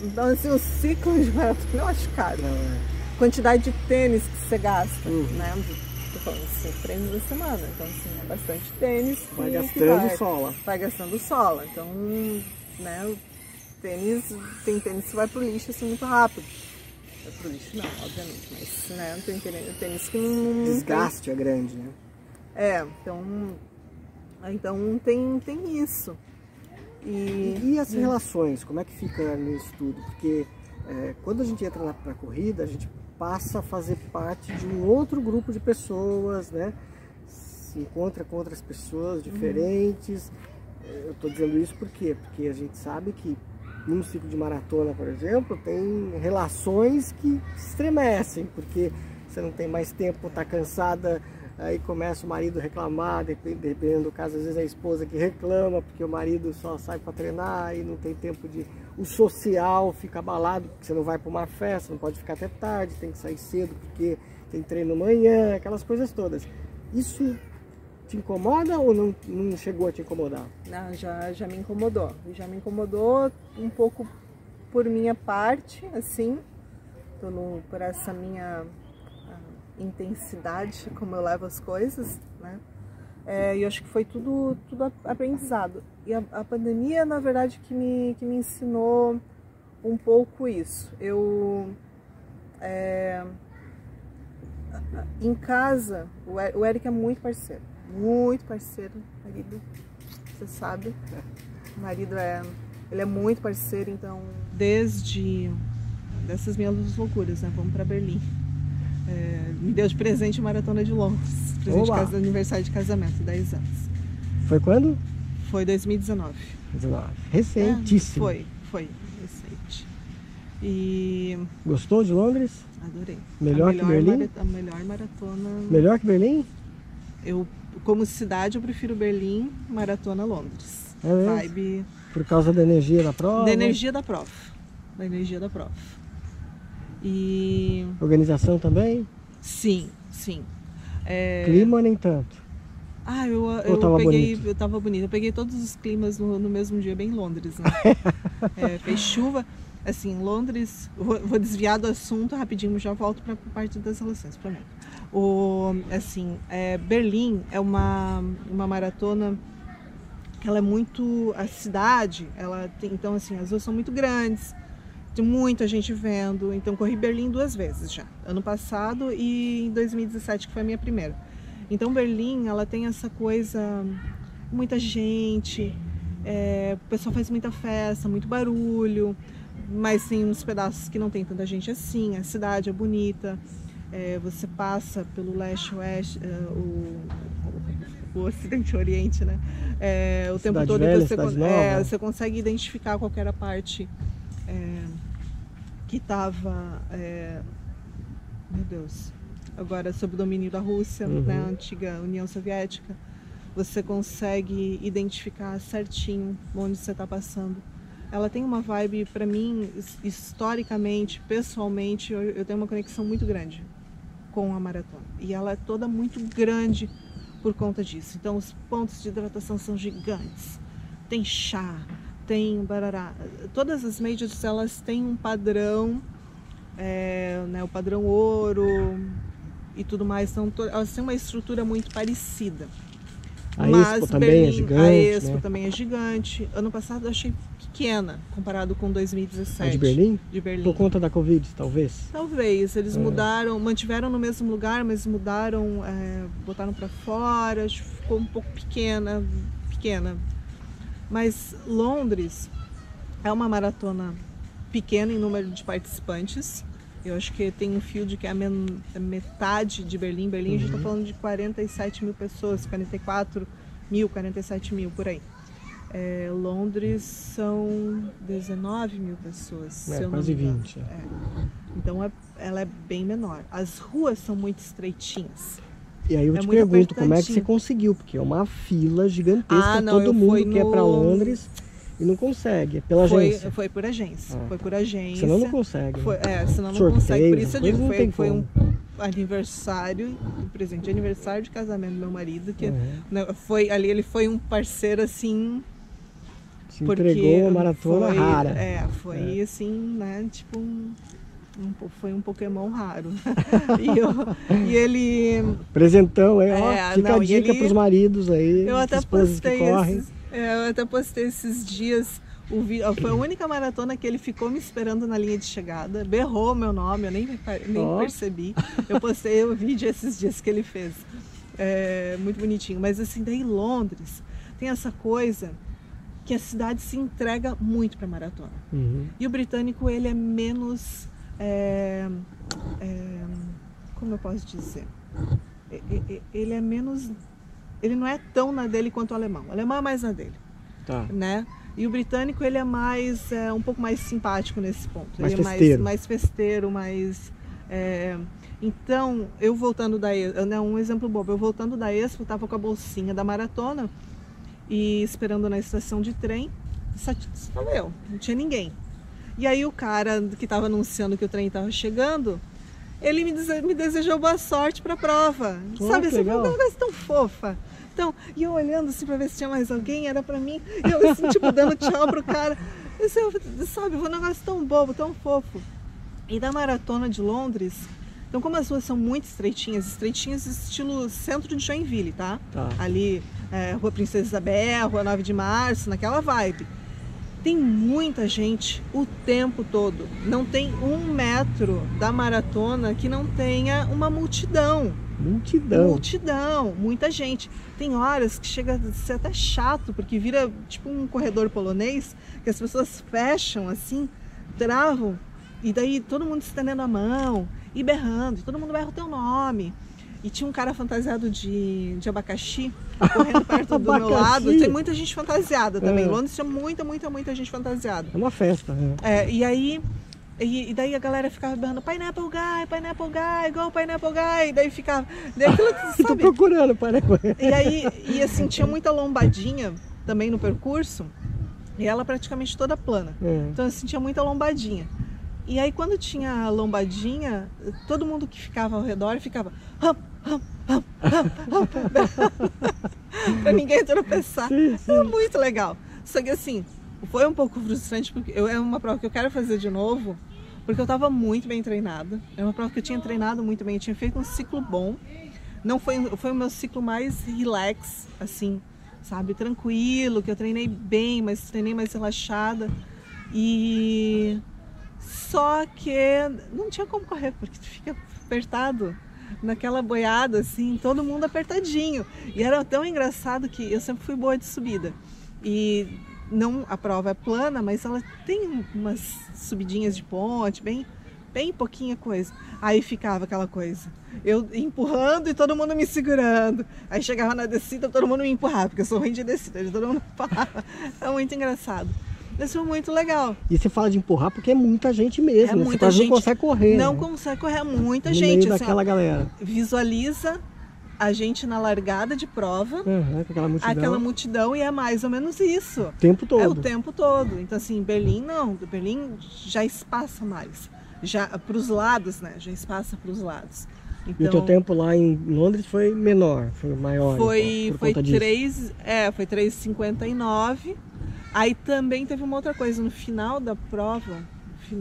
Então, assim, o ciclo de maratona eu acho caro. Não, é. Quantidade de tênis que você gasta, Uhum. né? Tô falando treinos da semana. Então, assim, é bastante tênis. Vai gastando vai sola. vai gastando sola. Então, né, o tênis, tem tênis que vai pro lixo assim muito rápido. Vai pro lixo não, obviamente, mas né, tem tênis, que não, Desgaste é grande, né? É, então, então tem, tem isso. E, E, as relações, como é que fica nisso tudo? Porque é, quando a gente entra na pra corrida, a gente passa a fazer parte de um outro grupo de pessoas, né? Se encontra com outras pessoas diferentes. É, Eu estou dizendo isso por quê? Porque a gente sabe que num ciclo de maratona, por exemplo, tem relações que estremecem, porque você não tem mais tempo, está cansada, aí começa o marido reclamar, depend- dependendo do caso, às vezes é a esposa que reclama, porque o marido só sai para treinar e não tem tempo de. O social fica abalado, porque você não vai para uma festa, não pode ficar até tarde, tem que sair cedo porque tem treino amanhã, aquelas coisas todas. Isso te incomoda ou não, não chegou a te incomodar? não, já, já me incomodou. Já me incomodou um pouco por minha parte, assim, pelo, por essa minha ah, intensidade, como eu levo as coisas, né? É, e eu acho que foi tudo, tudo aprendizado. E a, a pandemia, na verdade, que me, que me ensinou um pouco isso. Eu, é, em casa, o Eric é muito parceiro, muito parceiro, marido, você sabe. O marido é, ele é muito parceiro, então... Desde dessas minhas loucuras, né? Vamos para Berlim. É, me deu de presente Maratona de Londres, presente de Oba! casa, aniversário de casamento, 10 anos. Foi quando? Foi 2019. 19. É, Recentíssimo. foi, foi, recente. E Gostou de Londres? adorei. Melhor A que Berlim? a melhor maratona. Melhor que Berlim? Eu, como cidade, eu prefiro Berlim, maratona Londres. É mesmo? Vibe Por causa da energia da prova? da energia da prova. Da energia da prova. E Organização também? sim, sim. É, Clima nem tanto. Ah, eu, eu tava peguei, bonito? eu tava bonito. Eu peguei todos os climas no, no mesmo dia, bem Londres, né? É, fez chuva. Assim, Londres, vou, vou desviar do assunto rapidinho, já volto para a parte das relações, para mim. O, assim, é, Berlim é uma, uma maratona que ela é muito a cidade, ela tem, então assim, as ruas são muito grandes, muita gente vendo, então corri Berlim duas vezes já, ano passado e em 2017 que foi a minha primeira. Então Berlim, ela tem essa coisa, muita gente, é, o pessoal faz muita festa, muito barulho, mas tem uns pedaços que não tem tanta gente assim, a cidade é bonita, é, você passa pelo leste-oeste, é, o, o ocidente oriente, né? É, o tempo Cidade todo Velha, você, é, você consegue identificar qual que era a parte é, que estava, meu Deus, agora sob o domínio da Rússia, Uhum. né, a antiga União Soviética. Você consegue identificar certinho onde você está passando. Ela tem uma vibe, para mim, his- historicamente, pessoalmente, eu, eu tenho uma conexão muito grande com a maratona. E ela é toda muito grande por conta disso. Então, os pontos de hidratação são gigantes. Tem chá, tem barará. Todas as majors, elas têm um padrão, é, né, o padrão ouro e tudo mais. Então, to- elas têm uma estrutura muito parecida. A Expo também é gigante, A Expo né? também é gigante. Ano passado eu achei pequena comparado com 2017. A de Berlim? De Berlim. Por conta da Covid, talvez? Talvez, eles É. mudaram, mantiveram no mesmo lugar, mas mudaram, é, botaram para fora, ficou um pouco pequena, pequena. Mas Londres, É uma maratona pequena em número de participantes. Eu acho que tem um field que é a metade de Berlim. Berlim uhum. a gente está falando de 47 mil pessoas, 44 mil, 47 mil por aí. É, Londres são 19 mil pessoas. É, quase 20. É. Então é, ela é bem menor. As ruas são muito estreitinhas. E aí eu é te pergunto, como é que você conseguiu? Porque é uma fila gigantesca, ah, não, todo mundo quer no... para Londres e não consegue. É pela foi, agência. Foi por agência. Ah. Foi por agência. Senão não consegue. Foi, é, senão não Sorteio, consegue. Por isso eu digo, foi, foi um aniversário, um presente de aniversário de casamento do meu marido, que uhum. né, foi ali, ele foi um parceiro assim. Se entregou uma maratona foi, rara. É, foi é. assim, né? Tipo um, um, foi um Pokémon raro. e, eu, e, ele. Presentão, é, ó, fica não, a dica para os maridos aí. Eu até postei esses, é, eu até postei esses dias. O foi a única maratona que ele ficou me esperando na linha de chegada, berrou meu nome, eu nem, nem oh. percebi. Eu postei o vídeo esses dias que ele fez. É, muito bonitinho. Mas assim, daí Londres tem essa coisa que a cidade se entrega muito para maratona. Uhum. E o britânico ele é menos é, é, como eu posso dizer? Ele é menos. Ele não é tão na dele quanto o alemão. O alemão é mais na dele. Tá. Né? E o britânico ele é mais é, um pouco mais simpático nesse ponto. Mais ele festeiro. é mais, mais festeiro, mais. É... Então, eu voltando da né, um exemplo bobo, eu voltando da Expo, estava com a bolsinha da maratona e esperando na estação de trem, só, só eu, não tinha ninguém. E aí o cara que estava anunciando que o trem estava chegando, ele me, dese me desejou boa sorte para a prova. Oh, Sabe, assim, uma coisa tão fofa. Então, e eu olhando assim para ver se tinha mais alguém, era para mim, e eu assim, tipo, dando tchau pro cara. Eu, sabe, foi um negócio tão bobo, tão fofo. E da maratona de Londres, então como as ruas são muito estreitinhas, estreitinhas estilo centro de Joinville, tá? tá. Ali, é, Rua Princesa Isabel, Rua 9 de Março, naquela vibe tem muita gente o tempo todo. Não tem um metro da maratona que não tenha uma multidão. Multidão. Multidão, muita gente. Tem horas que chega a ser até chato, porque vira tipo um corredor polonês, que as pessoas fecham assim, travam, e daí todo mundo estendendo a mão e berrando, e todo mundo berra o teu nome. E tinha um cara fantasiado de, de abacaxi correndo perto do meu lado. Tem muita gente fantasiada também. É. Londres tinha muita, muita, muita gente fantasiada. É uma festa. É. é e aí. E, e, daí a galera ficava berrando Pineapple Guy, Pineapple Guy, igual Pineapple Guy. E daí ficava. Daí aquilo, sabe? Tô procurando Pineapple. E aí, e assim, tinha muita lombadinha também no percurso. E ela praticamente toda plana. É. Então, assim, tinha muita lombadinha. E aí, quando tinha a lombadinha, todo mundo que ficava ao redor ficava. Hum, para ninguém tropeçar. Sim, sim. É muito legal. Só que assim, foi um pouco frustrante porque eu, é uma prova que eu quero fazer de novo, porque eu estava muito bem treinada. É uma prova que eu tinha treinado muito bem, eu tinha feito um ciclo bom. Não foi, foi o meu ciclo mais relax, assim, sabe? Tranquilo, que eu treinei bem, mas treinei mais relaxada. E só que não tinha como correr, porque tu fica apertado naquela boiada, assim, todo mundo apertadinho. E era tão engraçado que eu sempre fui boa de subida. E não a prova é plana, mas ela tem umas subidinhas de ponte, bem bem pouquinha coisa. Aí ficava aquela coisa. Eu empurrando e todo mundo me segurando. Aí chegava na descida, todo mundo me empurrava, porque eu sou ruim de descida, todo mundo empurrava. É muito engraçado. Isso foi muito legal. E você fala de empurrar porque é muita gente mesmo. É né? muita você gente. não consegue correr. Não né? consegue correr, é muita no gente. Meio assim, daquela galera. Visualiza a gente na largada de prova, uhum, aquela, multidão. aquela multidão, e é mais ou menos isso. O tempo todo. É o tempo todo. Então, assim, Berlim não, Berlim já espaça mais. Já para os lados, né? Já espaça para os lados. Então, e o teu então tempo lá em Londres foi menor, foi maior? Foi, então, foi 3, é, foi 3,59 Aí também teve uma outra coisa, no final da prova,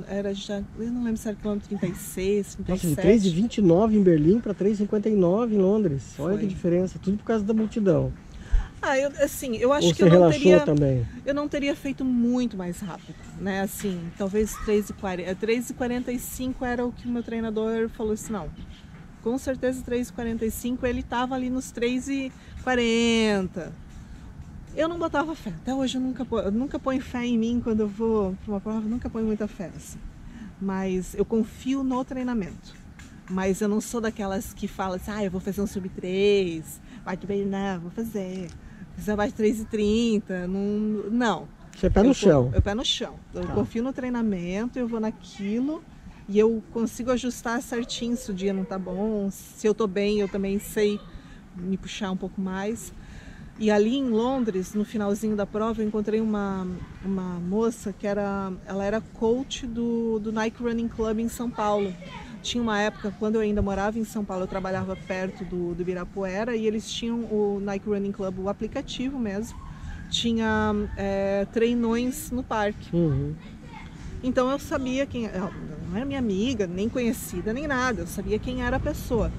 era já, eu não lembro se era quilômetro 36, 37. Nossa, de 3,29 em Berlim para 3,59 em Londres. Olha Foi. que diferença, tudo por causa da multidão. Ah, eu, assim, eu acho Ou que eu não teria. Também? Eu não teria feito muito mais rápido, né? Assim, talvez 3,45 era o que o meu treinador falou assim, não. Com certeza 3,45 ele estava ali nos 3,40 Eu não botava fé. Até hoje eu nunca, eu nunca ponho fé em mim quando eu vou para uma prova, nunca ponho muita fé. Assim. Mas eu confio no treinamento. Mas eu não sou daquelas que falam assim, ah, eu vou fazer um sub 3, bate bem, não, vou fazer. Fizer abaixo 3,30, não. Não. Você é pé no eu, chão. Eu pé no chão. Eu Tá. confio no treinamento, eu vou naquilo e eu consigo ajustar certinho se o dia não tá bom. Se eu tô bem, eu também sei me puxar um pouco mais. E ali em Londres, no finalzinho da prova, eu encontrei uma, uma moça que era, ela era coach do, do Nike Running Club em São Paulo. Tinha uma época, quando eu ainda morava em São Paulo, eu trabalhava perto do, do Ibirapuera e eles tinham o Nike Running Club, o aplicativo mesmo. Tinha é, treinões no parque. Uhum. Então eu sabia quem. Ela não era minha amiga, nem conhecida, nem nada. Eu sabia quem era a pessoa.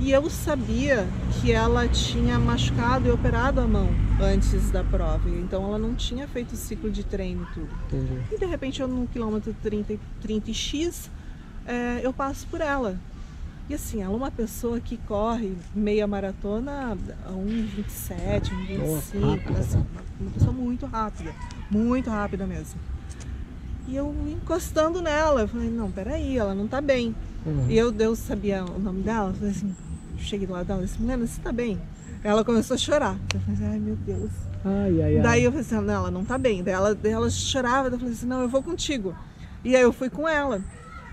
E eu sabia que ela tinha machucado e operado a mão antes da prova. Então ela não tinha feito o ciclo de treino e tudo. Entendi. E de repente eu no quilômetro 30, 30 x é, eu passo por ela. E assim, ela é uma pessoa que corre meia maratona a 1,27, 1,25, rápida. assim, uma- uma pessoa muito rápida, muito rápida mesmo. E eu encostando nela, eu falei, não, peraí, ela não tá bem. Uhum. E eu, eu sabia o nome dela, eu falei assim, cheguei e disse, Milena, você tá bem? Ela começou a chorar. Eu falei, ai meu Deus. Ai, ai, ai. Daí eu falei assim, não, ela não tá bem. Daí ela, daí ela chorava, eu falei assim, não, eu vou contigo. E aí eu fui com ela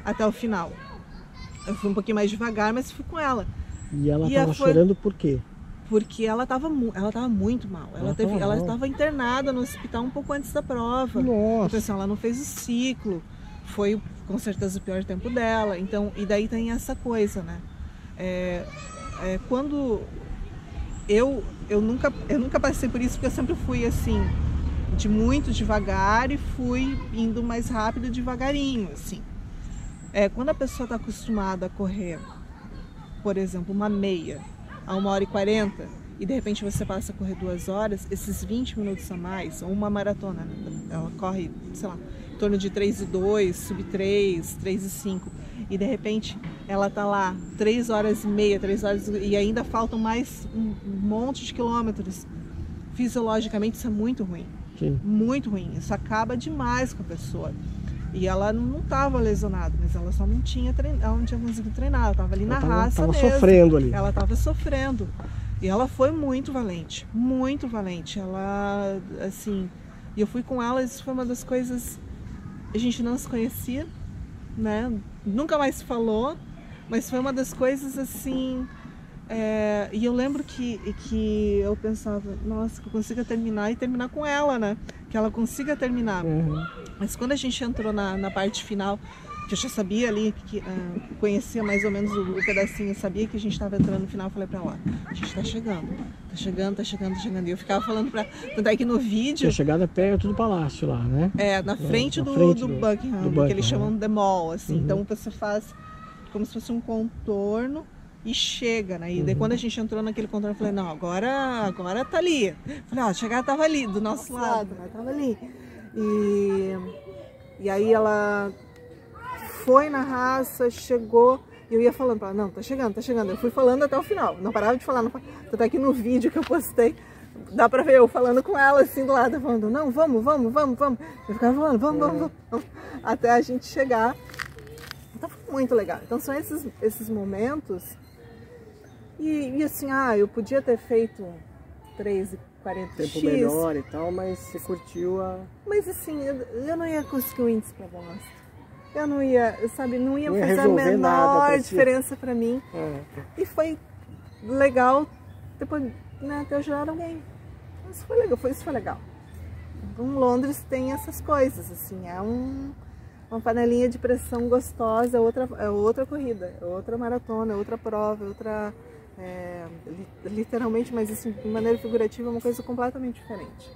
até o final. Eu fui um pouquinho mais devagar, mas fui com ela. E ela E tava ela foi- chorando por quê? Porque ela tava, mu- ela tava muito mal. Ela, Ela teve, tava ela mal. estava internada no hospital um pouco antes da prova. Então, Nossa. assim, ela não fez o ciclo. Foi com certeza o pior tempo dela. Então, e daí tem essa coisa, né? É, é, quando eu eu nunca eu nunca passei por isso porque eu sempre fui assim de muito devagar e fui indo mais rápido devagarinho, assim. É, quando a pessoa está acostumada a correr, por exemplo, uma meia a uma hora e quarenta e de repente você passa a correr duas horas, esses 20 minutos a mais, ou uma maratona, né? ela corre, sei lá, torno de 3 e 2, sub 3, 3 e 5, e de repente ela tá lá 3 horas e meia, 3 horas e ainda faltam mais um monte de quilômetros. Fisiologicamente isso é muito ruim Sim. muito ruim. Isso acaba demais com a pessoa. E ela não estava lesionada, mas ela só não tinha trein... ela não tinha conseguido treinar, ela estava ali Ela na tava, raça tava mesmo. sofrendo ali. Ela estava sofrendo. E ela foi muito valente, muito valente. Ela, assim, e eu fui com ela, isso foi uma das coisas. A gente não se conhecia, né? Nunca mais se falou, mas foi uma das coisas assim. é, e eu lembro que, que eu pensava, nossa, que eu consiga terminar e terminar com ela, né? Que ela consiga terminar. Uhum. Mas quando a gente entrou na, na parte final, que eu já sabia ali, que ah, conhecia mais ou menos o, o pedacinho, sabia que a gente estava entrando no final, eu falei pra ela, a gente tá chegando, tá chegando, tá chegando, tá chegando. E eu ficava falando pra. Tanto é que no vídeo, Tinha chegado perto do palácio lá, né? é, na frente, na do, frente do, do- Buckingham, do que Buckingham, eles chamam The Mall, assim. Uhum. Então você faz como se fosse um contorno e chega, né? E daí Uhum. quando a gente entrou naquele contorno, eu falei, não, agora, agora tá ali. Falei, ó, chegar tava ali, do nosso lado, né? Tava ali. E, e aí ela foi na raça, chegou, e eu ia falando pra ela, não, tá chegando, tá chegando. Eu fui falando até o final, não parava de falar. Não, tanto é que no vídeo que eu postei, dá pra ver eu falando com ela assim do lado, falando, não, vamos, vamos, vamos, vamos. Eu ficava falando, vamos, vamos, vamos, vamos, até a gente chegar. Então foi muito legal. Então são esses, esses momentos. E, e assim, ah, eu podia ter feito 3 e 40 Tempo melhor e tal, mas você curtiu a. mas assim, eu, eu não ia conseguir o índice pra bosta. Eu não ia, sabe, não ia Não ia fazer a menor diferença pra mim. É. E foi legal depois, né, ter ajudado alguém. Isso foi legal, foi, isso foi legal. Então, Londres tem essas coisas, assim, é um, uma panelinha de pressão gostosa, é outra, é outra corrida, é outra maratona, é outra prova, é outra. é, li- literalmente, mas assim, de maneira figurativa, é uma coisa completamente diferente.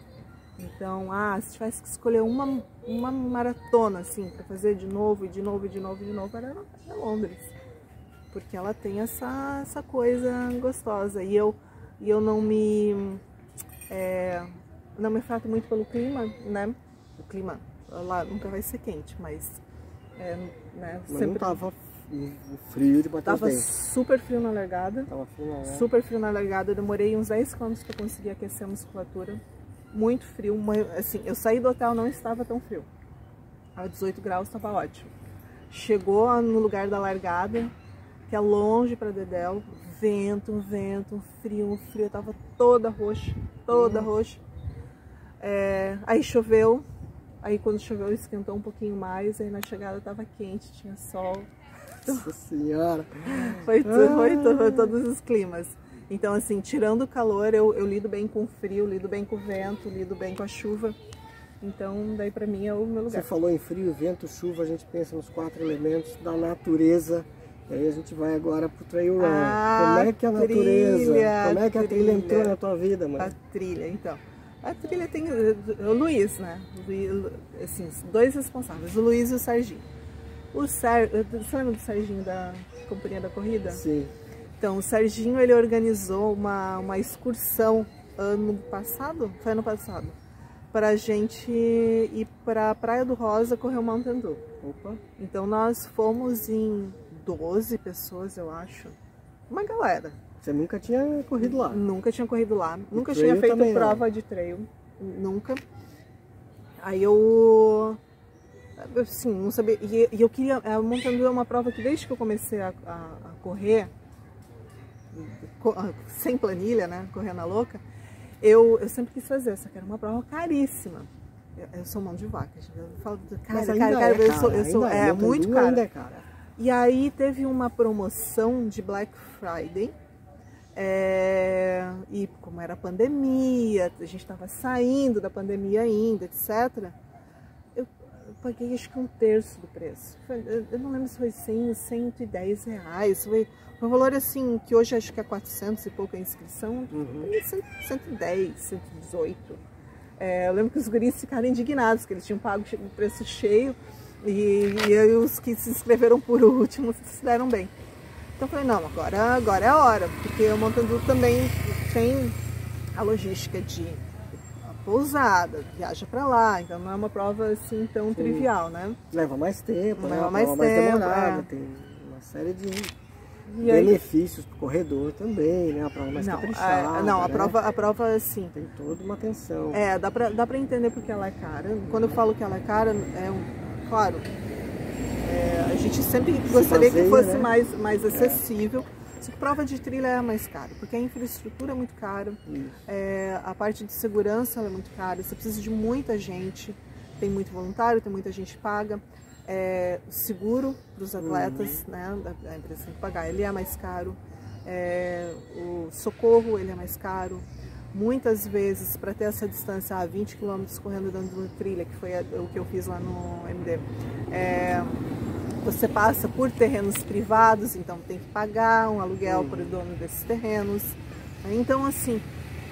Então, ah, se tivesse que escolher uma, uma maratona, assim, para fazer de novo, e de novo, e de novo, e de novo, era, era Londres. Porque ela tem essa, essa coisa gostosa. E eu, e eu não me. é, não me frato muito pelo clima, né? O clima lá nunca vai ser quente, mas. é, né, Mas não tava frio de bater tava super frio na largada. Tava frio, né? Super frio na largada, eu demorei uns 10 km para conseguir aquecer a musculatura. Muito frio, assim, eu saí do hotel não estava tão frio. A 18 graus estava ótimo. Chegou no lugar da largada, que é longe para Dedéu, vento, vento, frio, frio, eu tava toda roxa, toda uhum. roxa. É, aí choveu, aí quando choveu esquentou um pouquinho mais, aí na chegada tava quente, tinha sol. Nossa senhora! Foi, tudo, foi, tudo, foi todos os climas. Então, assim, tirando o calor, eu, eu lido bem com o frio, lido bem com o vento, lido bem com a chuva. Então, daí para mim é o meu lugar. Você falou em frio, vento, chuva, a gente pensa nos quatro elementos da natureza. E aí a gente vai agora pro trail run. Ah, como é que a natureza, trilha, como é que a trilha, trilha entrou na tua vida, mãe? A trilha, então. A trilha tem o Luiz, né? assim, dois responsáveis, o Luiz e o Serginho. O Ser, você lembra do Serginho da Companhia da Corrida? Sim. Então, o Serginho ele organizou uma, uma excursão ano passado, foi ano passado, para a gente ir para a Praia do Rosa correr o Mountain Dew. Opa! Então, nós fomos em 12 pessoas, eu acho. Uma galera. Você nunca tinha corrido lá? Nunca tinha corrido lá. E nunca tinha feito prova não. de trail. Nunca. Aí eu assim, não sabia. E, eu queria. A Mountain Dew é uma prova que desde que eu comecei a, a, a correr, sem planilha, né? Correr na louca, eu, eu sempre quis fazer, só que era uma prova caríssima. Eu, eu sou mão de vaca, eu falo, cara, cara, cara, cara, eu sou, eu sou é, é muito cara. É cara. E aí teve uma promoção de Black Friday. É, e como era pandemia, a gente estava saindo da pandemia ainda, etc paguei acho que um terço do preço. eu não lembro se foi 100, 110 reais. Foi, um valor assim, que hoje acho que é 400 e pouco a inscrição. Uhum. 110, 118. É, eu lembro que os guris ficaram indignados, que eles tinham pago o preço cheio. E, e os que se inscreveram por último se deram bem. Então eu falei, não, agora, agora é a hora, porque o Montando também tem a logística de pousada, viaja para lá, então não é uma prova assim tão Sim. trivial, né? Leva mais tempo, né? leva mais tempo, mais demorada, é. tem uma série de e benefícios para o corredor também, né? A prova mais não, caprichada. É, não, a né? prova, a prova sim. Tem toda uma atenção. É, dá para dá pra entender porque ela é cara. Quando eu falo que ela é cara, é um, claro, é, a gente sempre gostaria baseia, que fosse né? mais, mais acessível. É prova de trilha é mais caro, porque a infraestrutura é muito cara, é, a parte de segurança é muito cara, você precisa de muita gente, tem muito voluntário, tem muita gente paga. É, seguro para os atletas, uhum. né, a empresa tem que pagar, ele é mais caro. É, o socorro, ele é mais caro. Muitas vezes, para ter essa distância a 20 km correndo dentro de uma trilha, que foi o que eu fiz lá no MD, é, você passa por terrenos privados, então tem que pagar um aluguel para o dono desses terrenos. Então, assim,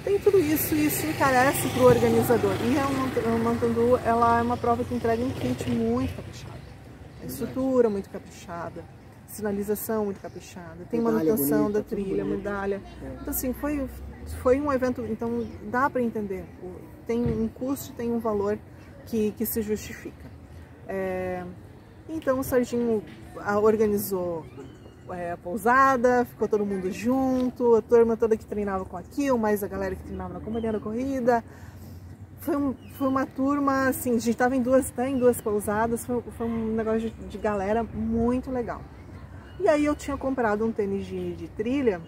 tem tudo isso e isso encarece para o organizador. E a Mantandu, ela é uma prova que entrega um kit muito caprichado. A estrutura muito caprichada, sinalização muito caprichada, tem manutenção bonita, da trilha, medalha. É. Então, assim, foi, foi um evento, então dá para entender. Tem um custo, tem um valor que, que se justifica. É, então o Serginho ah, organizou é, a pousada, ficou todo mundo junto, a turma toda que treinava com aquilo, mais a galera que treinava na companhia da corrida. Foi, um, foi uma turma, assim, a gente estava em duas, tá, em duas pousadas, foi, foi um negócio de, de, galera muito legal. E aí eu tinha comprado um tênis de, de trilha,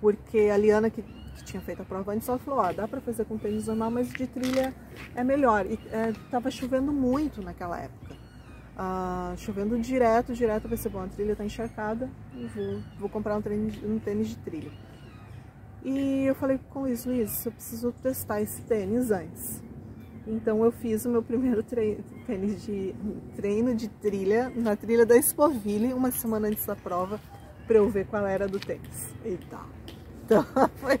porque a Liana, que, que, tinha feito a prova antes, ela falou, ó, dá para fazer com tênis normal, mas de trilha é melhor. E é, tava chovendo muito naquela época ah, chovendo direto, direto, vai ser bom, a trilha tá encharcada, vou, vou comprar um tênis, um tênis de trilha. E eu falei com o Luiz, Luiz, eu preciso testar esse tênis antes. Então eu fiz o meu primeiro tênis de treino de trilha na trilha da Expoville, uma semana antes da prova, para eu ver qual era do tênis. Eita! Então foi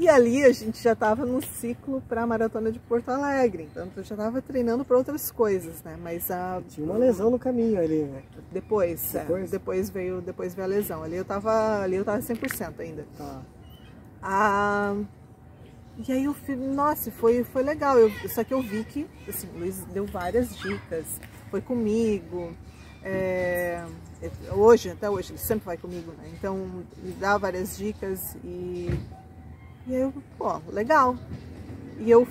e ali a gente já estava no ciclo para a maratona de Porto Alegre, então eu já estava treinando para outras coisas, né? Mas a tinha uma lesão no caminho ali, né? Depois, depois, é, depois veio, depois veio a lesão. Ali eu tava, ali eu tava 100% ainda. Tá. Ah, e aí eu fui, nossa, foi foi legal. Eu, só que eu vi que assim, o Luiz deu várias dicas, foi comigo. É, hoje, até hoje, ele sempre vai comigo, né? Então, me dá várias dicas e e aí eu, pô, legal. E eu,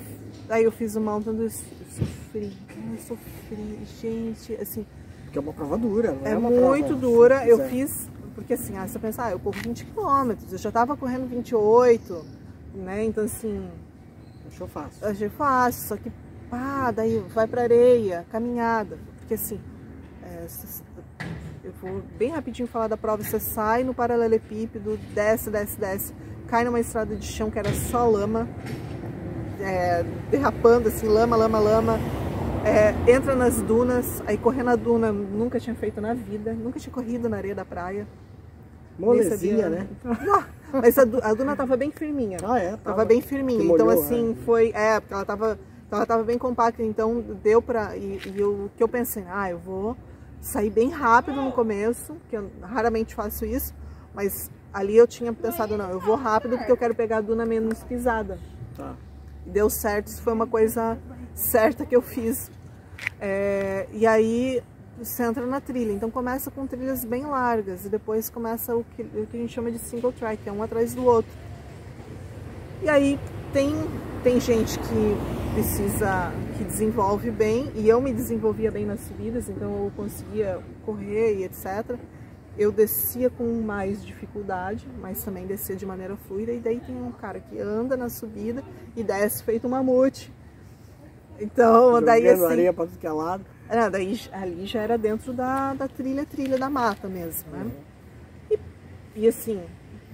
aí eu fiz o mountain do sofri, eu sofri, gente, assim... Porque é uma prova dura, não é, é muito dura, eu fiz, porque assim, ah, você pensa, ah, eu corro 20 km, eu já tava correndo 28, né, então assim... Achou fácil. Achei fácil, só que, pá, daí vai pra areia, caminhada, porque assim, é, eu vou bem rapidinho falar da prova, você sai no paralelepípedo, desce, desce, desce, cai numa estrada de chão que era só lama, é, derrapando assim, lama, lama, lama, é, entra nas dunas, aí correr na duna nunca tinha feito na vida, nunca tinha corrido na areia da praia. Molezinha, né? Mas a, duna tava bem firminha. Ah, é? Tava, tava bem firminha. Molhou, então, assim, é. foi. É, porque ela tava, ela tava bem compacta, então deu pra. E, e o que eu pensei, ah, eu vou sair bem rápido no começo, que eu raramente faço isso, mas ali eu tinha pensado, não, eu vou rápido porque eu quero pegar a duna menos pisada. Tá. Deu certo, isso foi uma coisa certa que eu fiz. É, e aí você entra na trilha, então começa com trilhas bem largas e depois começa o que, o que a gente chama de single track, é um atrás do outro. E aí tem, tem gente que precisa, que desenvolve bem, e eu me desenvolvia bem nas subidas, então eu conseguia correr e etc. Eu descia com mais dificuldade, mas também descia de maneira fluida, e daí tem um cara que anda na subida e desce feito um mamute. Então, Jogando daí assim... areia pra tudo que é lado. É, daí ali já era dentro da, da trilha, trilha da mata mesmo, né? Uhum. E, e assim,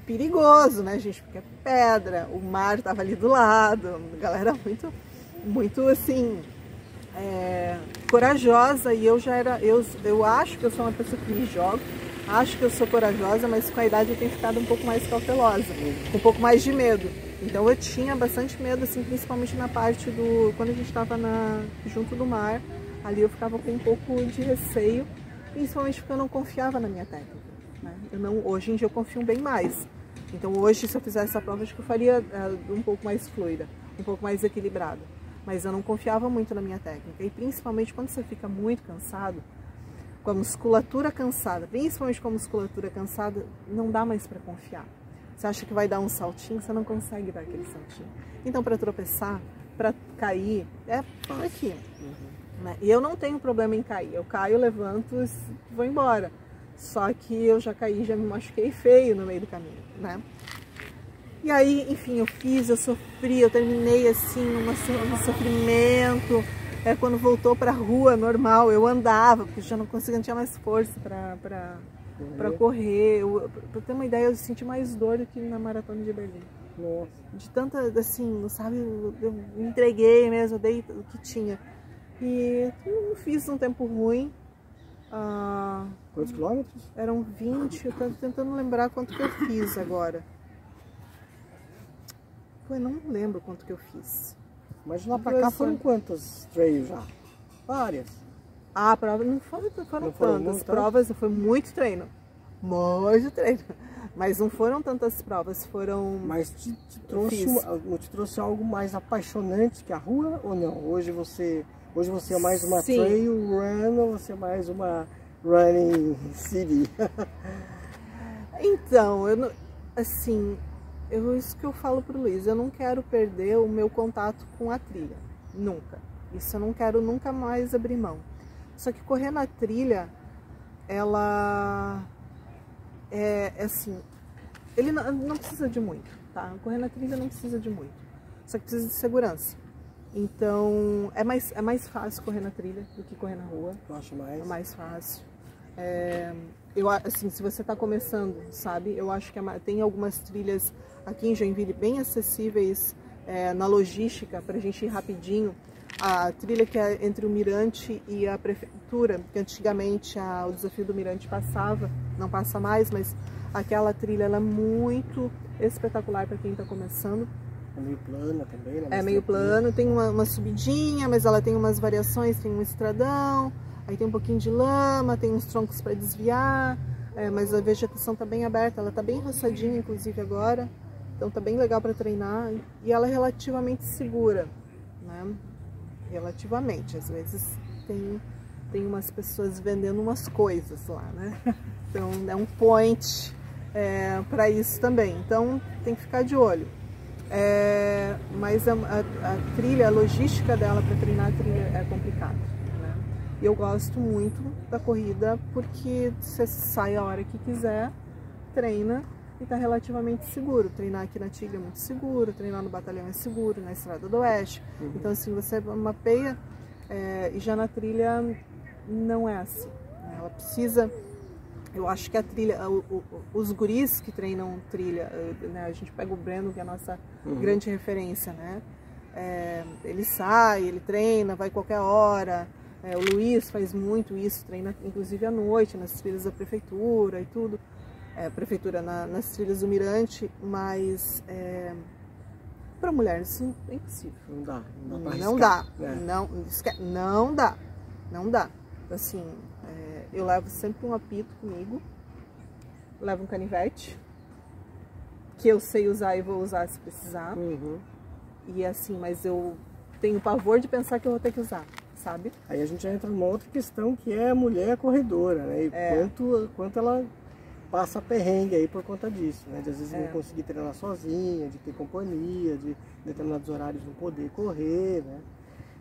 perigoso, né, gente? Porque é pedra, o mar tava ali do lado, a galera muito, muito assim, é, corajosa e eu já era, eu, eu acho que eu sou uma pessoa que me joga, acho que eu sou corajosa, mas com a idade eu tenho ficado um pouco mais cautelosa, com um pouco mais de medo. Então eu tinha bastante medo, assim, principalmente na parte do, quando a gente estava junto do mar, ali eu ficava com um pouco de receio, principalmente porque eu não confiava na minha técnica. Né? Eu não, hoje em dia eu confio bem mais. Então hoje, se eu fizesse essa prova, acho que eu faria uh, um pouco mais fluida, um pouco mais equilibrada. Mas eu não confiava muito na minha técnica. E principalmente quando você fica muito cansado, com a musculatura cansada, principalmente com a musculatura cansada, não dá mais para confiar. Você acha que vai dar um saltinho, você não consegue dar aquele saltinho. Então, para tropeçar, para cair, é por aqui. Uhum. Né? E eu não tenho problema em cair. Eu caio, levanto e vou embora. Só que eu já caí, já me machuquei feio no meio do caminho, né? E aí, enfim, eu fiz, eu sofri, eu terminei assim, um sofrimento. É, quando voltou pra rua normal, eu andava, porque já não conseguia, não tinha mais força pra, pra, pra correr. Pra ter uma ideia, eu senti mais dor do que na maratona de Berlim. Nossa. De tanta, assim, sabe, eu me entreguei mesmo, dei o que tinha. E eu fiz um tempo ruim, ah, Quantos quilômetros? Eram 20, eu tô tentando lembrar quanto que eu fiz agora. Eu não lembro quanto que eu fiz. Mas lá pra cá foram quantas trails já? Várias. Ah, prova não foram, foram não foram tantas provas, foi muito treino. Muito treino. Mas não foram tantas provas, foram. Mas te, te trouxe, te trouxe algo mais apaixonante que a rua ou não? Hoje você Hoje você é mais uma Sim. trail run ou você é mais uma running city? então, eu não, assim, eu, isso que eu falo pro Luiz, eu não quero perder o meu contato com a trilha, nunca. Isso eu não quero nunca mais abrir mão. Só que correr na trilha, ela é, é assim, ele não, não precisa de muito, tá? Correr na trilha não precisa de muito, só que precisa de segurança. Então é mais, é mais fácil correr na trilha do que correr na rua. Eu acho mais. É mais fácil. É, eu, assim, se você está começando, sabe? Eu acho que é, tem algumas trilhas aqui em Joinville bem acessíveis é, na logística para a gente ir rapidinho. A trilha que é entre o Mirante e a Prefeitura, que antigamente a, o desafio do Mirante passava, não passa mais, mas aquela trilha ela é muito espetacular para quem está começando. É meio plana também, né? É meio plano, tem uma, uma, subidinha, mas ela tem umas variações, tem um estradão, aí tem um pouquinho de lama, tem uns troncos para desviar, é, mas a vegetação tá bem aberta, ela tá bem roçadinha inclusive agora, então tá bem legal para treinar e ela é relativamente segura, né? Relativamente, às vezes tem, tem umas pessoas vendendo umas coisas lá, né? Então é um point é, para isso também, então tem que ficar de olho. É, mas a, a, a, trilha, a logística dela para treinar a trilha é complicada. E eu gosto muito da corrida porque você sai a hora que quiser, treina e está relativamente seguro. Treinar aqui na Tigre é muito seguro, treinar no batalhão é seguro, na Estrada do Oeste. Uhum. Então, assim, você mapeia é, e já na trilha não é assim. Né? Ela precisa. Eu acho que a trilha, o, o, os guris que treinam trilha, né? a gente pega o Breno, que é a nossa uhum. grande referência, né? É, ele sai, ele treina, vai qualquer hora. É, o Luiz faz muito isso, treina inclusive à noite, nas trilhas da prefeitura e tudo é, prefeitura na, nas trilhas do Mirante, mas é, para mulher isso é impossível. Não dá. Não dá. Não dá. É. Não, não dá. Não dá. Assim, é, eu levo sempre um apito comigo, levo um canivete, que eu sei usar e vou usar se precisar. Uhum. E assim, mas eu tenho pavor de pensar que eu vou ter que usar. Sabe? Aí a gente entra numa outra questão que é a mulher corredora, né? E é. quanto, quanto ela passa perrengue aí por conta disso, né? De às vezes é. não conseguir treinar sozinha, de ter companhia, de determinados horários não poder correr, né?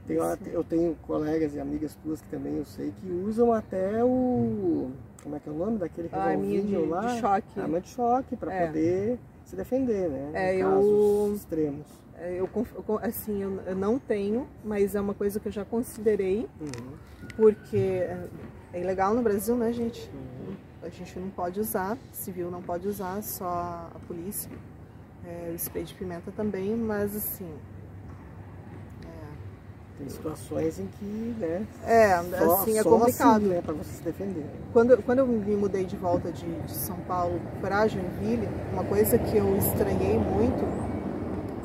Tem, eu tenho colegas e amigas tuas que também eu sei que usam até o. Como é que é o nome daquele ah, revolvinho de, lá? De choque. Arma de choque, para é. poder se defender, né? É, eu. extremos. É, eu, assim, eu não tenho, mas é uma coisa que eu já considerei, uhum. porque é, é ilegal no Brasil, né, gente? Uhum a gente não pode usar, civil não pode usar, só a polícia. É, o spray de pimenta também, mas assim. É... Tem situações em que, né? É, só, assim, é complicado. Assim, né, para você se defender. Quando, quando eu me mudei de volta de, de São Paulo para Joinville, uma coisa que eu estranhei muito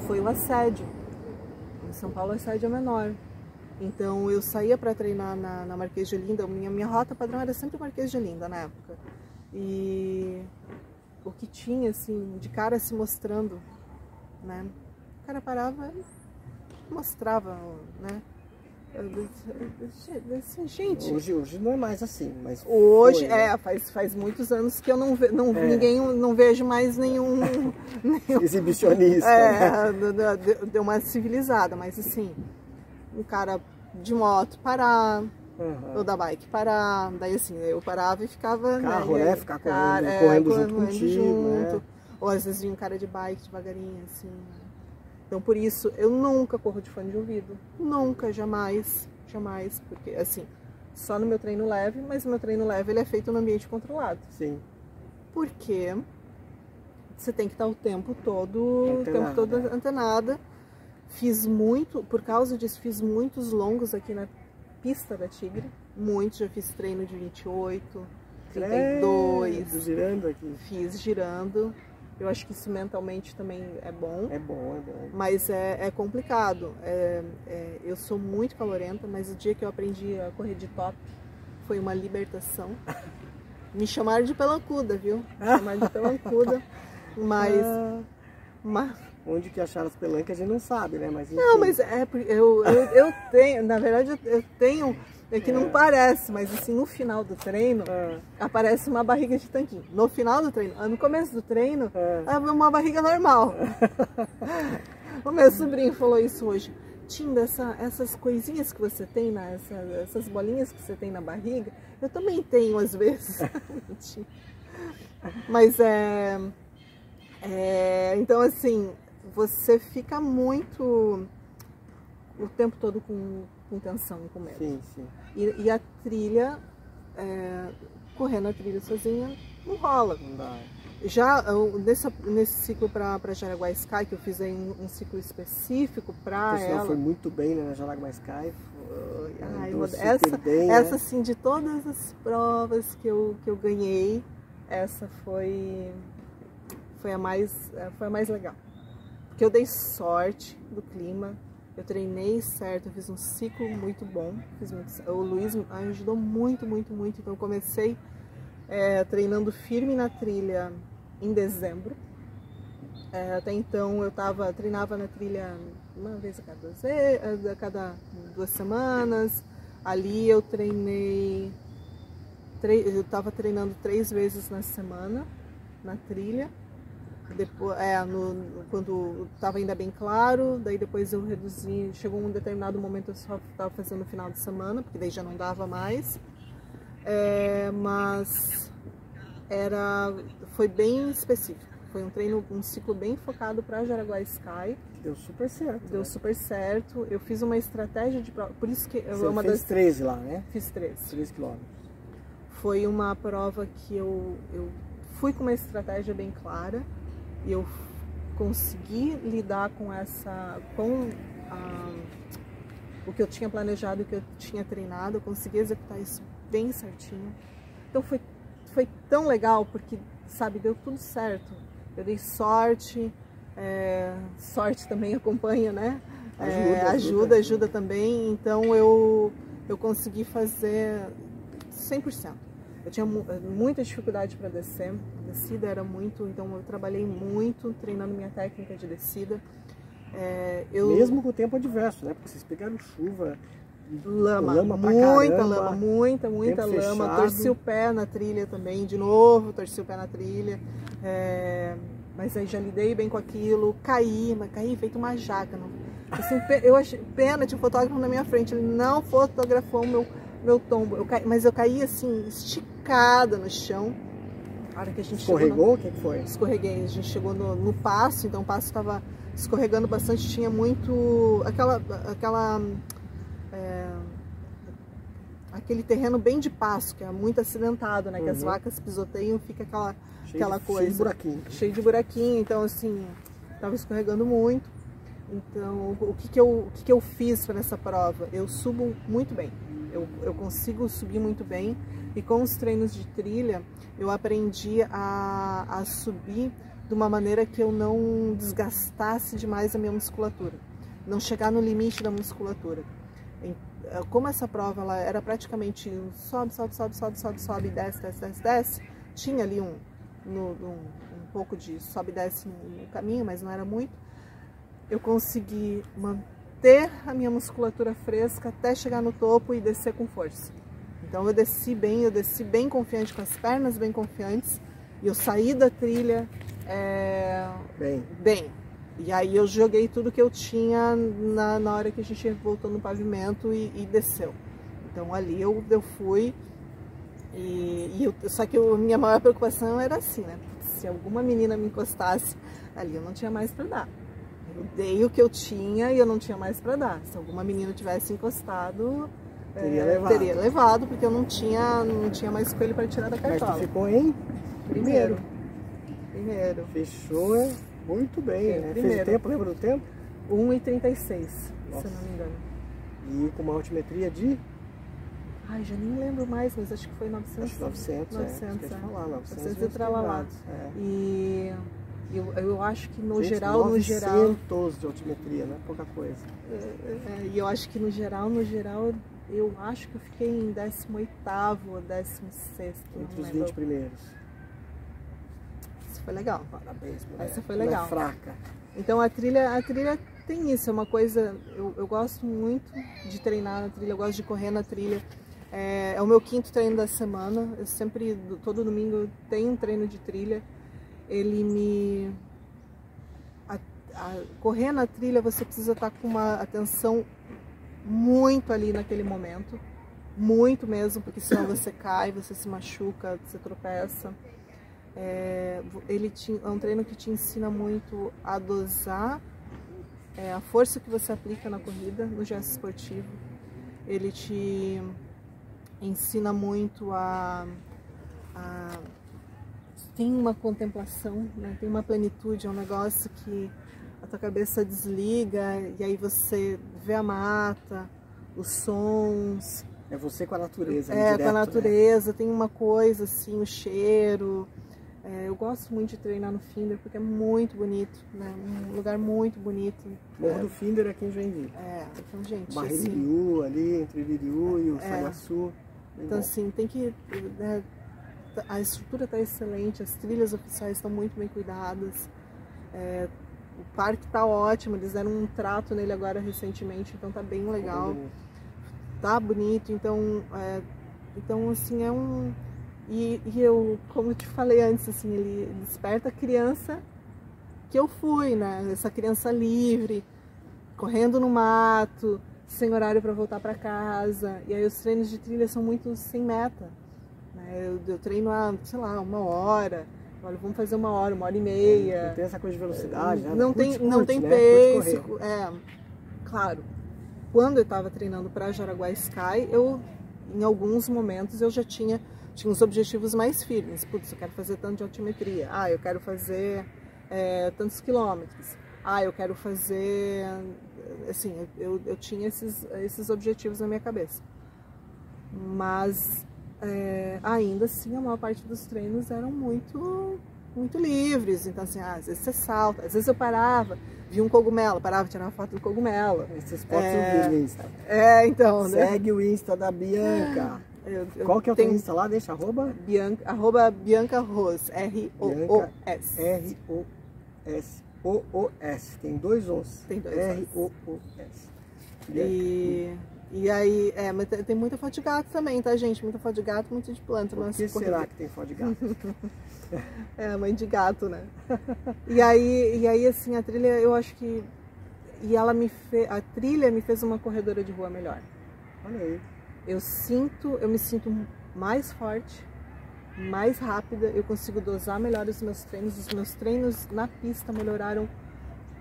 foi o assédio. Em São Paulo o assédio é menor. Então eu saía para treinar na, na Marquês de Olinda, minha, minha rota padrão era sempre Marquês de Olinda na época. E o que tinha, assim, de cara se mostrando, né? O cara parava e mostrava, né? Assim, gente. Hoje, hoje não é mais assim, mas. Hoje, foi, né? é, faz, faz muitos anos que eu não, ve, não é. ninguém não vejo mais nenhum. nenhum Exibicionista. É, né? deu, deu uma civilizada, mas assim, um cara de moto parar, uhum. ou da bike parar. Daí assim, eu parava e ficava. Né, Carro, né? né? Ficar correndo, cara, é, correndo, junto correndo contigo. Junto. Né? Ou às vezes vinha um cara de bike devagarinho, assim. Né. Então por isso eu nunca corro de fone de ouvido. Nunca, jamais, jamais. Porque assim, só no meu treino leve, mas o meu treino leve ele é feito no ambiente controlado. Sim. Porque você tem que estar o tempo todo, antenada. o tempo todo antenada Fiz muito, por causa disso, fiz muitos longos aqui na pista da Tigre. Muitos, já fiz treino de 28, 32. É, girando aqui. Fiz girando. Eu acho que isso mentalmente também é bom. É bom, é bom. Mas é, é complicado. É, é, eu sou muito calorenta, mas o dia que eu aprendi a correr de top foi uma libertação. Me chamaram de pelancuda, viu? Me chamaram de pelancuda. Mas, ah. mas Onde que acharam as pelancas a gente não sabe, né? Mas, Não, mas é eu, eu, eu tenho, na verdade eu tenho, é que é. não parece, mas assim, no final do treino, é. aparece uma barriga de tanquinho. No final do treino, no começo do treino, é, é uma barriga normal. o meu sobrinho falou isso hoje. Tinda, essa, essas coisinhas que você tem, na, essa, essas bolinhas que você tem na barriga, eu também tenho às vezes. mas é, é. Então, assim, você fica muito o tempo todo com, e com medo. Sim, sim. E, e a trilha, é, correndo a trilha sozinha, não rola. Não dá. Já nesse, nesse ciclo para Jaraguá Sky, que eu fiz aí um, um ciclo específico para ela. foi muito bem né, na Jaraguá Sky. Foi, Ai, essa, bem, essa né? assim, de todas as provas que eu, que eu ganhei, essa foi, foi, a mais, foi a mais legal que eu dei sorte do clima, eu treinei certo, eu fiz um ciclo muito bom, muito, o Luiz ajudou muito, muito, muito, então eu comecei é, treinando firme na trilha em dezembro, é, até então eu tava, treinava na trilha uma vez a cada, duas, a cada duas semanas, ali eu treinei, eu estava treinando três vezes na semana na trilha, depois, é, no, quando estava ainda bem claro, daí depois eu reduzi, chegou um determinado momento eu só estava fazendo no final de semana, porque daí já não dava mais. É, mas era, foi bem específico. Foi um treino, um ciclo bem focado para Jaraguá Sky. Deu super certo. Deu né? super certo. Eu fiz uma estratégia de prova. Por isso que Você uma fez das 13 lá, né? fiz três. 3 quilômetros. Foi uma prova que eu, eu fui com uma estratégia bem clara e eu consegui lidar com essa com a, o que eu tinha planejado, o que eu tinha treinado, eu consegui executar isso bem certinho. Então foi foi tão legal porque sabe deu tudo certo. Eu dei sorte, é, sorte também acompanha, né? É, Ajuda, ajuda, ajuda. ajuda também. Então eu eu consegui fazer 100%. Eu tinha mu- muita dificuldade para descer, descida era muito, então eu trabalhei muito treinando minha técnica de descida. É, eu, Mesmo com o tempo adverso, né? Porque vocês pegaram chuva. lama, lama muita caramba, lama, muita, muita lama. fechado. Torci o pé na trilha também, de novo, torci o pé na trilha. É, mas aí já lidei bem com aquilo, caí, mas caí feito uma jaca. Não, assim, eu achei pena, tinha um fotógrafo na minha frente, ele não fotografou o meu, meu tombo. Eu mas eu caí assim, esticada no chão. A hora que a gente Escorregou? O que que foi? escorreguei. A gente chegou no, no passo, então o passo estava escorregando bastante, tinha muito aquela aquela é, aquele terreno bem de passo, que é muito acidentado, né? Que as Uhum. vacas pisoteiam, fica aquela Cheio Aquela de, coisa. Cheio de buraquinho. cheio de buraquinho, então assim, tava escorregando muito. Então, o que que eu, o que que eu fiz para essa prova? Eu subo muito bem. Eu, eu consigo subir muito bem e com os treinos de trilha eu aprendi a, a subir de uma maneira que eu não desgastasse demais a minha musculatura, não chegar no limite da musculatura. Eh, Como essa prova ela era praticamente sobe, sobe, sobe, sobe, sobe, sobe, desce, desce, desce, desce, tinha ali um, no, um, um pouco de sobe e desce no caminho, mas não era muito. Eu consegui manter a minha musculatura fresca até chegar no topo e descer com força. Então eu desci bem, eu desci bem confiante, com as pernas bem confiantes, e eu saí da trilha é, Bem, bem. E aí eu joguei tudo que eu tinha na, na hora que a gente voltou no pavimento e, e desceu. Então ali eu, eu fui. E, e eu, só que a minha maior preocupação era assim, né? Se alguma menina me encostasse ali, eu não tinha mais para dar. Eu dei o que eu tinha e eu não tinha mais para dar. Se alguma menina tivesse encostado, Teria eh, levado. teria levado, porque eu não tinha, não tinha mais coelho para tirar da mas tu cartola. ficou em Primeiro. Primeiro. Fechou é, muito bem, É, né? Fez primeiro. o tempo, lembra do tempo? 1,36, se eu não me engano. E com uma altimetria de Ai, já nem lembro mais, mas acho que foi 900. acho que 900, 900, é. Isso que eu ia é. falar, 900 900 e tralalá. É. E eu, eu acho que no Gente, geral, no 900 geral. de altimetria, não é pouca coisa. é, é, e eu acho que no geral, no geral, eu acho que eu fiquei em 18 ou 16. não Entre os lembro. 20 primeiros. Isso foi legal. Parabéns, mulher. Essa foi Não é legal. fraca. Então a trilha, a trilha tem isso, é uma coisa. Eu, eu gosto muito de treinar na trilha, eu gosto de correr na trilha. É, é o meu quinto treino da semana. Eu sempre, do- todo domingo, tenho um treino de trilha. Ele me. a- a- correr na trilha você precisa estar com uma atenção muito ali naquele momento. Muito mesmo, porque senão você cai, você se machuca, você tropeça. É, ele te- é um treino que te ensina muito a dosar é, a força que você aplica na corrida, no gesto esportivo. Ele te ensina muito a, a tem uma contemplação, né? tem uma plenitude, é um negócio que a tua cabeça desliga e aí você vê a mata, os sons, É você com a natureza. ali é, direto, com a né? natureza, tem uma coisa assim, o cheiro. É, eu gosto muito de treinar no Finder porque é muito bonito, né? Um lugar muito bonito. Morro do Finder aqui em Joinville. É, então, gente, Barra assim, ali, entre Liriu e o É. Saguaçu. Bem então assim, tem que. né, a estrutura está excelente, as trilhas oficiais estão muito bem cuidadas. é, o parque está ótimo, eles deram um trato nele agora recentemente, então tá bem legal. tá bonito, então, é, então assim, é um... E, e eu, como eu te falei antes, assim, ele desperta a criança que eu fui, né? Essa criança livre, correndo no mato, sem horário para voltar para casa. E aí os treinos de trilha são muito sem meta. Né? Eu, eu treino há, sei lá, uma hora. Olha, vamos fazer uma hora, uma hora e meia. Não tem essa coisa de velocidade, né? Não Curte, tem, não curte, tem né? pace. É, claro. Quando eu estava treinando para Jaraguá Sky, eu, em alguns momentos, eu já tinha, tinha uns objetivos mais firmes. Putz, eu quero fazer tanto de altimetria. Ah, eu quero fazer é, tantos quilômetros. Ah, eu quero fazer. Assim, eu, eu tinha esses, esses objetivos na minha cabeça. Mas é, ainda assim, a maior parte dos treinos eram muito muito livres. Então, assim, ah, às vezes você salta, às vezes eu parava, via um cogumelo, parava, tirava foto do cogumelo. Esses posts É. eu vi no Insta. É, então, né? Segue o Insta da Bianca. Eu- eu Qual que é o teu tenho Insta lá? Deixa, arroba Bianca, arroba Bianca Ros, R-O-O-S. R-O-S. O-O-S. Tem dois Os. Tem dois Os. R-O-O-S. E, e aí, é, mas tem muita foto de gato também, tá, gente? Muita foto de gato, muito de planta. Por que corrida. será que tem foto de gato? É, mãe de gato, né? e aí, e aí, assim, a trilha, eu acho que. E ela me fez. A trilha me fez uma corredora de rua melhor. Olha aí. Eu sinto, eu me sinto mais forte, mais rápida, eu consigo dosar melhor os meus treinos. Os meus treinos na pista melhoraram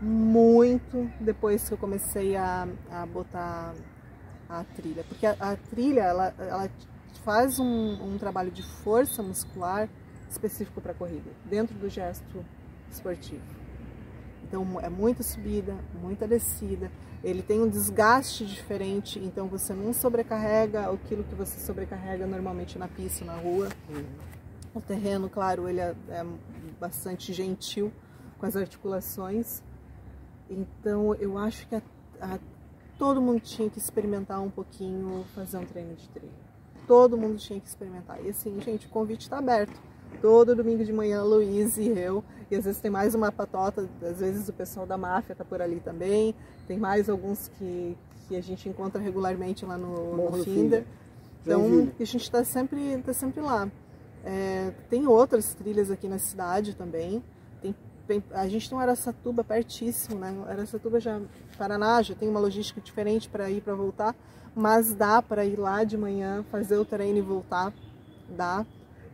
muito depois que eu comecei a, a botar a trilha. Porque a, a trilha, ela, ela faz um, um trabalho de força muscular específico para corrida, dentro do gesto esportivo. Então é muita subida, muita descida. Ele tem um desgaste diferente, então você não sobrecarrega aquilo que você sobrecarrega normalmente na pista, na rua. O terreno, claro, ele é, é bastante gentil com as articulações. Então eu acho que a- a- todo mundo tinha que experimentar um pouquinho fazer um treino de trilha. Todo mundo tinha que experimentar. E assim, gente, o convite está aberto. Todo domingo de manhã, Luiz e eu. E às vezes tem mais uma patota, às vezes o pessoal da máfia tá por ali também. Tem mais alguns que, que a gente encontra regularmente lá no, Morro no Finder. Então, a gente está sempre, tá sempre lá. É, tem outras trilhas aqui na cidade também. Tem- a gente tem um Araçatuba pertíssimo, né? Araçatuba já, Paraná, já tem uma logística diferente para ir para voltar, mas dá para ir lá de manhã, fazer o treino e voltar. Dá.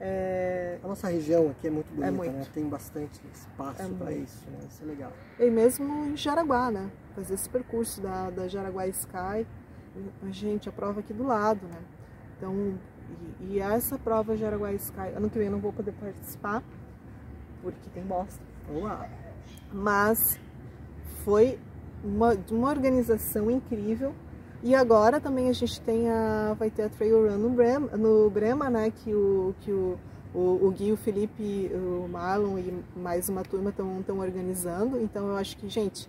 É, A nossa região aqui é muito bonita, muito. né? Tem bastante espaço É para isso, né? Isso é legal. E mesmo em Jaraguá, né? Fazer esse percurso da, da Jaraguá Sky. E, Gente, a prova aqui do lado, né? Então, e, e essa prova Jaraguá Sky, ano que vem eu não vou poder participar, porque tem bosta. Mas foi uma, uma organização incrível. E agora também a gente tem a, vai ter a Trail Run no Brema, no Brema né? Que o, que o, o, o Gui, o Felipe, o Marlon e mais uma turma estão organizando. Então eu acho que, gente,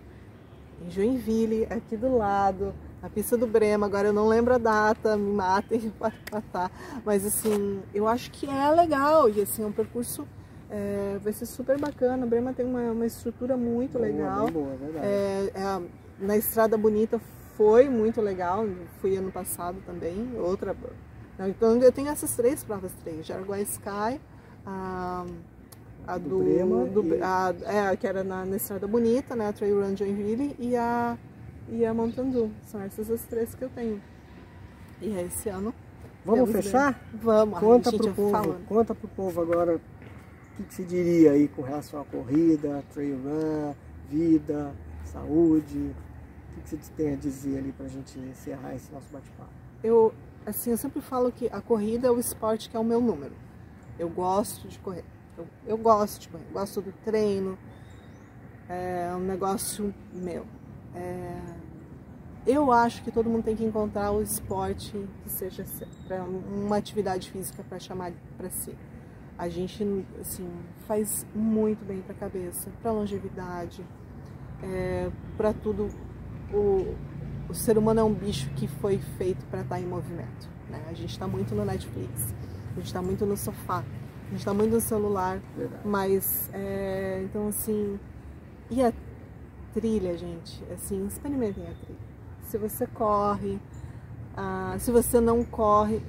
em Joinville, aqui do lado, a pista do Brema, agora eu não lembro a data, me matem para matar. Mas assim, eu acho que é legal. E assim, é um percurso. É, vai ser super bacana. O Brema tem uma, uma estrutura muito Boa, legal. Boa, é. É, é, na Estrada Bonita foi muito legal, fui ano passado também, outra. não, Então eu tenho essas três provas três, Jaraguá Sky, a, a Do do, Brema do- e- a, é, que era na, na Estrada Bonita, né, a Trail Run Joinville e a, e a Mountain Dew. São essas as três que eu tenho. E é esse ano. Vamos fechar? Vamos, Conta pro povo, falando. conta pro povo agora que, que se diria aí com relação à corrida, trail run, vida, saúde. O que, que você tem a dizer ali pra gente encerrar esse nosso bate-papo? Eu, assim, eu sempre falo que a corrida é o esporte que é o meu número. Eu gosto de correr. Eu, eu gosto de correr. Eu gosto do treino. É um negócio meu. É, eu acho que todo mundo tem que encontrar o esporte que seja para uma atividade física para chamar para si. A gente assim faz muito bem para a cabeça, para longevidade, é, para tudo. O, o ser humano é um bicho que foi feito para estar em movimento. Né? A gente está muito no Netflix, a gente está muito no sofá, a gente está muito no celular, Verdade. mas é, então assim e a trilha, gente, assim experimentem a trilha. Se você corre, ah, se você não corre,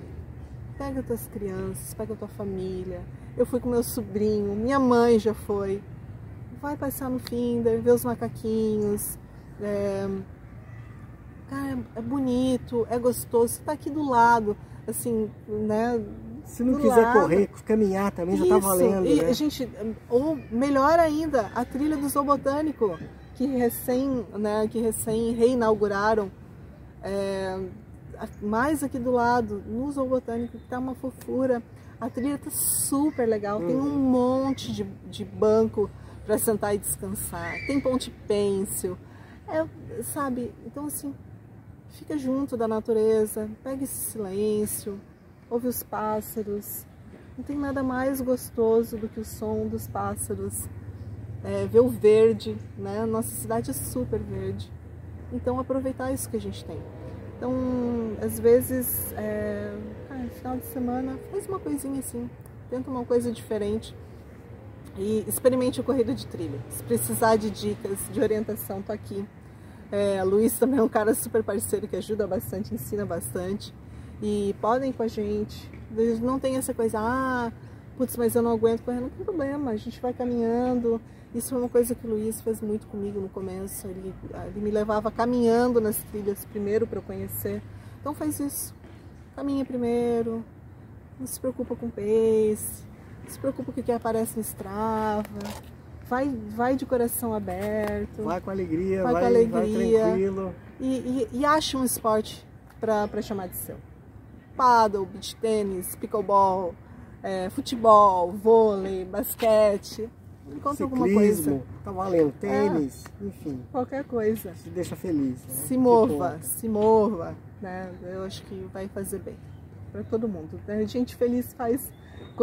pega tuas crianças, pega tua família. Eu fui com meu sobrinho, minha mãe já foi. vai passear no Finder, ver os macaquinhos. É, cara, é bonito, é gostoso, você tá aqui do lado, assim, né? Se não quiser lado. correr, caminhar também Isso. já tá valendo. E, né? gente, ou melhor ainda, a trilha do Zoo Botânico, que recém, né, que recém reinauguraram. É, mais aqui do lado, no Zoo Botânico, que tá uma fofura. A trilha tá super legal, tem um monte de, de banco para sentar e descansar, tem ponte pêncil, é, sabe? Então assim, fica junto da natureza, pega esse silêncio, ouve os pássaros. Não tem nada mais gostoso do que o som dos pássaros. É, ver o verde, né? Nossa cidade é super verde. Então aproveitar isso que a gente tem. Então, às vezes, é, ah, final de semana, faz uma coisinha assim, tenta uma coisa diferente e experimente a corrida de trilha. Se precisar de dicas, de orientação, tô aqui. É, Luiz também é um cara super parceiro que ajuda bastante, ensina bastante. E podem ir com a gente. Não tem essa coisa, ah, putz, mas eu não aguento correr. Não tem problema, a gente vai caminhando. Isso foi uma coisa que o Luiz fez muito comigo no começo. Ele, ele me levava caminhando nas trilhas primeiro para eu conhecer. Então faz isso. Caminha primeiro. Não se preocupa com pace. Não se preocupa com o que aparece no Strava. Vai, vai de coração aberto. Vai com alegria, vai, vai com alegria. Vai tranquilo. E, e, e acha um esporte para chamar de seu. Paddle, beach tênis, pickleball, é, futebol, vôlei, basquete encontra Ciclismo, alguma coisa. Tá valendo, tênis, é, enfim. Qualquer coisa. Se deixa feliz. Né? Se mova, se mova, né? Eu acho que vai fazer bem para todo mundo. Né? Gente feliz faz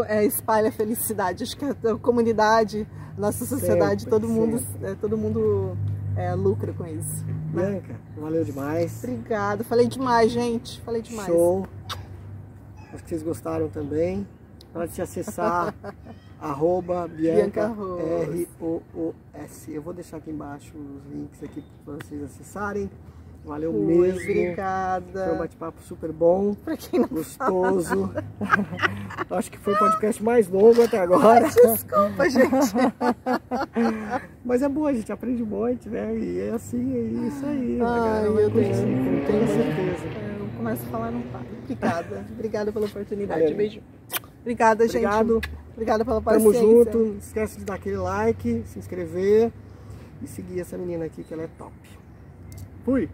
é, espalha felicidade. Acho que a, comunidade, nossa sociedade, sempre, todo mundo, é, todo mundo é, lucra com isso. Né? Bianca, valeu demais. Obrigada. Falei demais, gente. Falei demais. Show. Acho que vocês gostaram também. Para te acessar arroba Bianca, R-O-O-S. Eu vou deixar aqui embaixo os links aqui para vocês acessarem. Valeu Oi, mesmo. Obrigada. Foi um bate-papo super bom. Pra quem não Gostoso. Acho que foi o podcast mais longo até agora. Desculpa, gente. Mas é bom, a gente aprende um monte, né? E é assim, é isso aí. Ai, eu tenho, tenho certeza. É, eu começo a falar, não para. Obrigada. Obrigada pela oportunidade. Valeu. Beijo. Obrigada, Obrigado. gente. Obrigada pela paciência. Tamo junto. Não esquece de dar aquele like, se inscrever e seguir essa menina aqui que ela é top. Fui!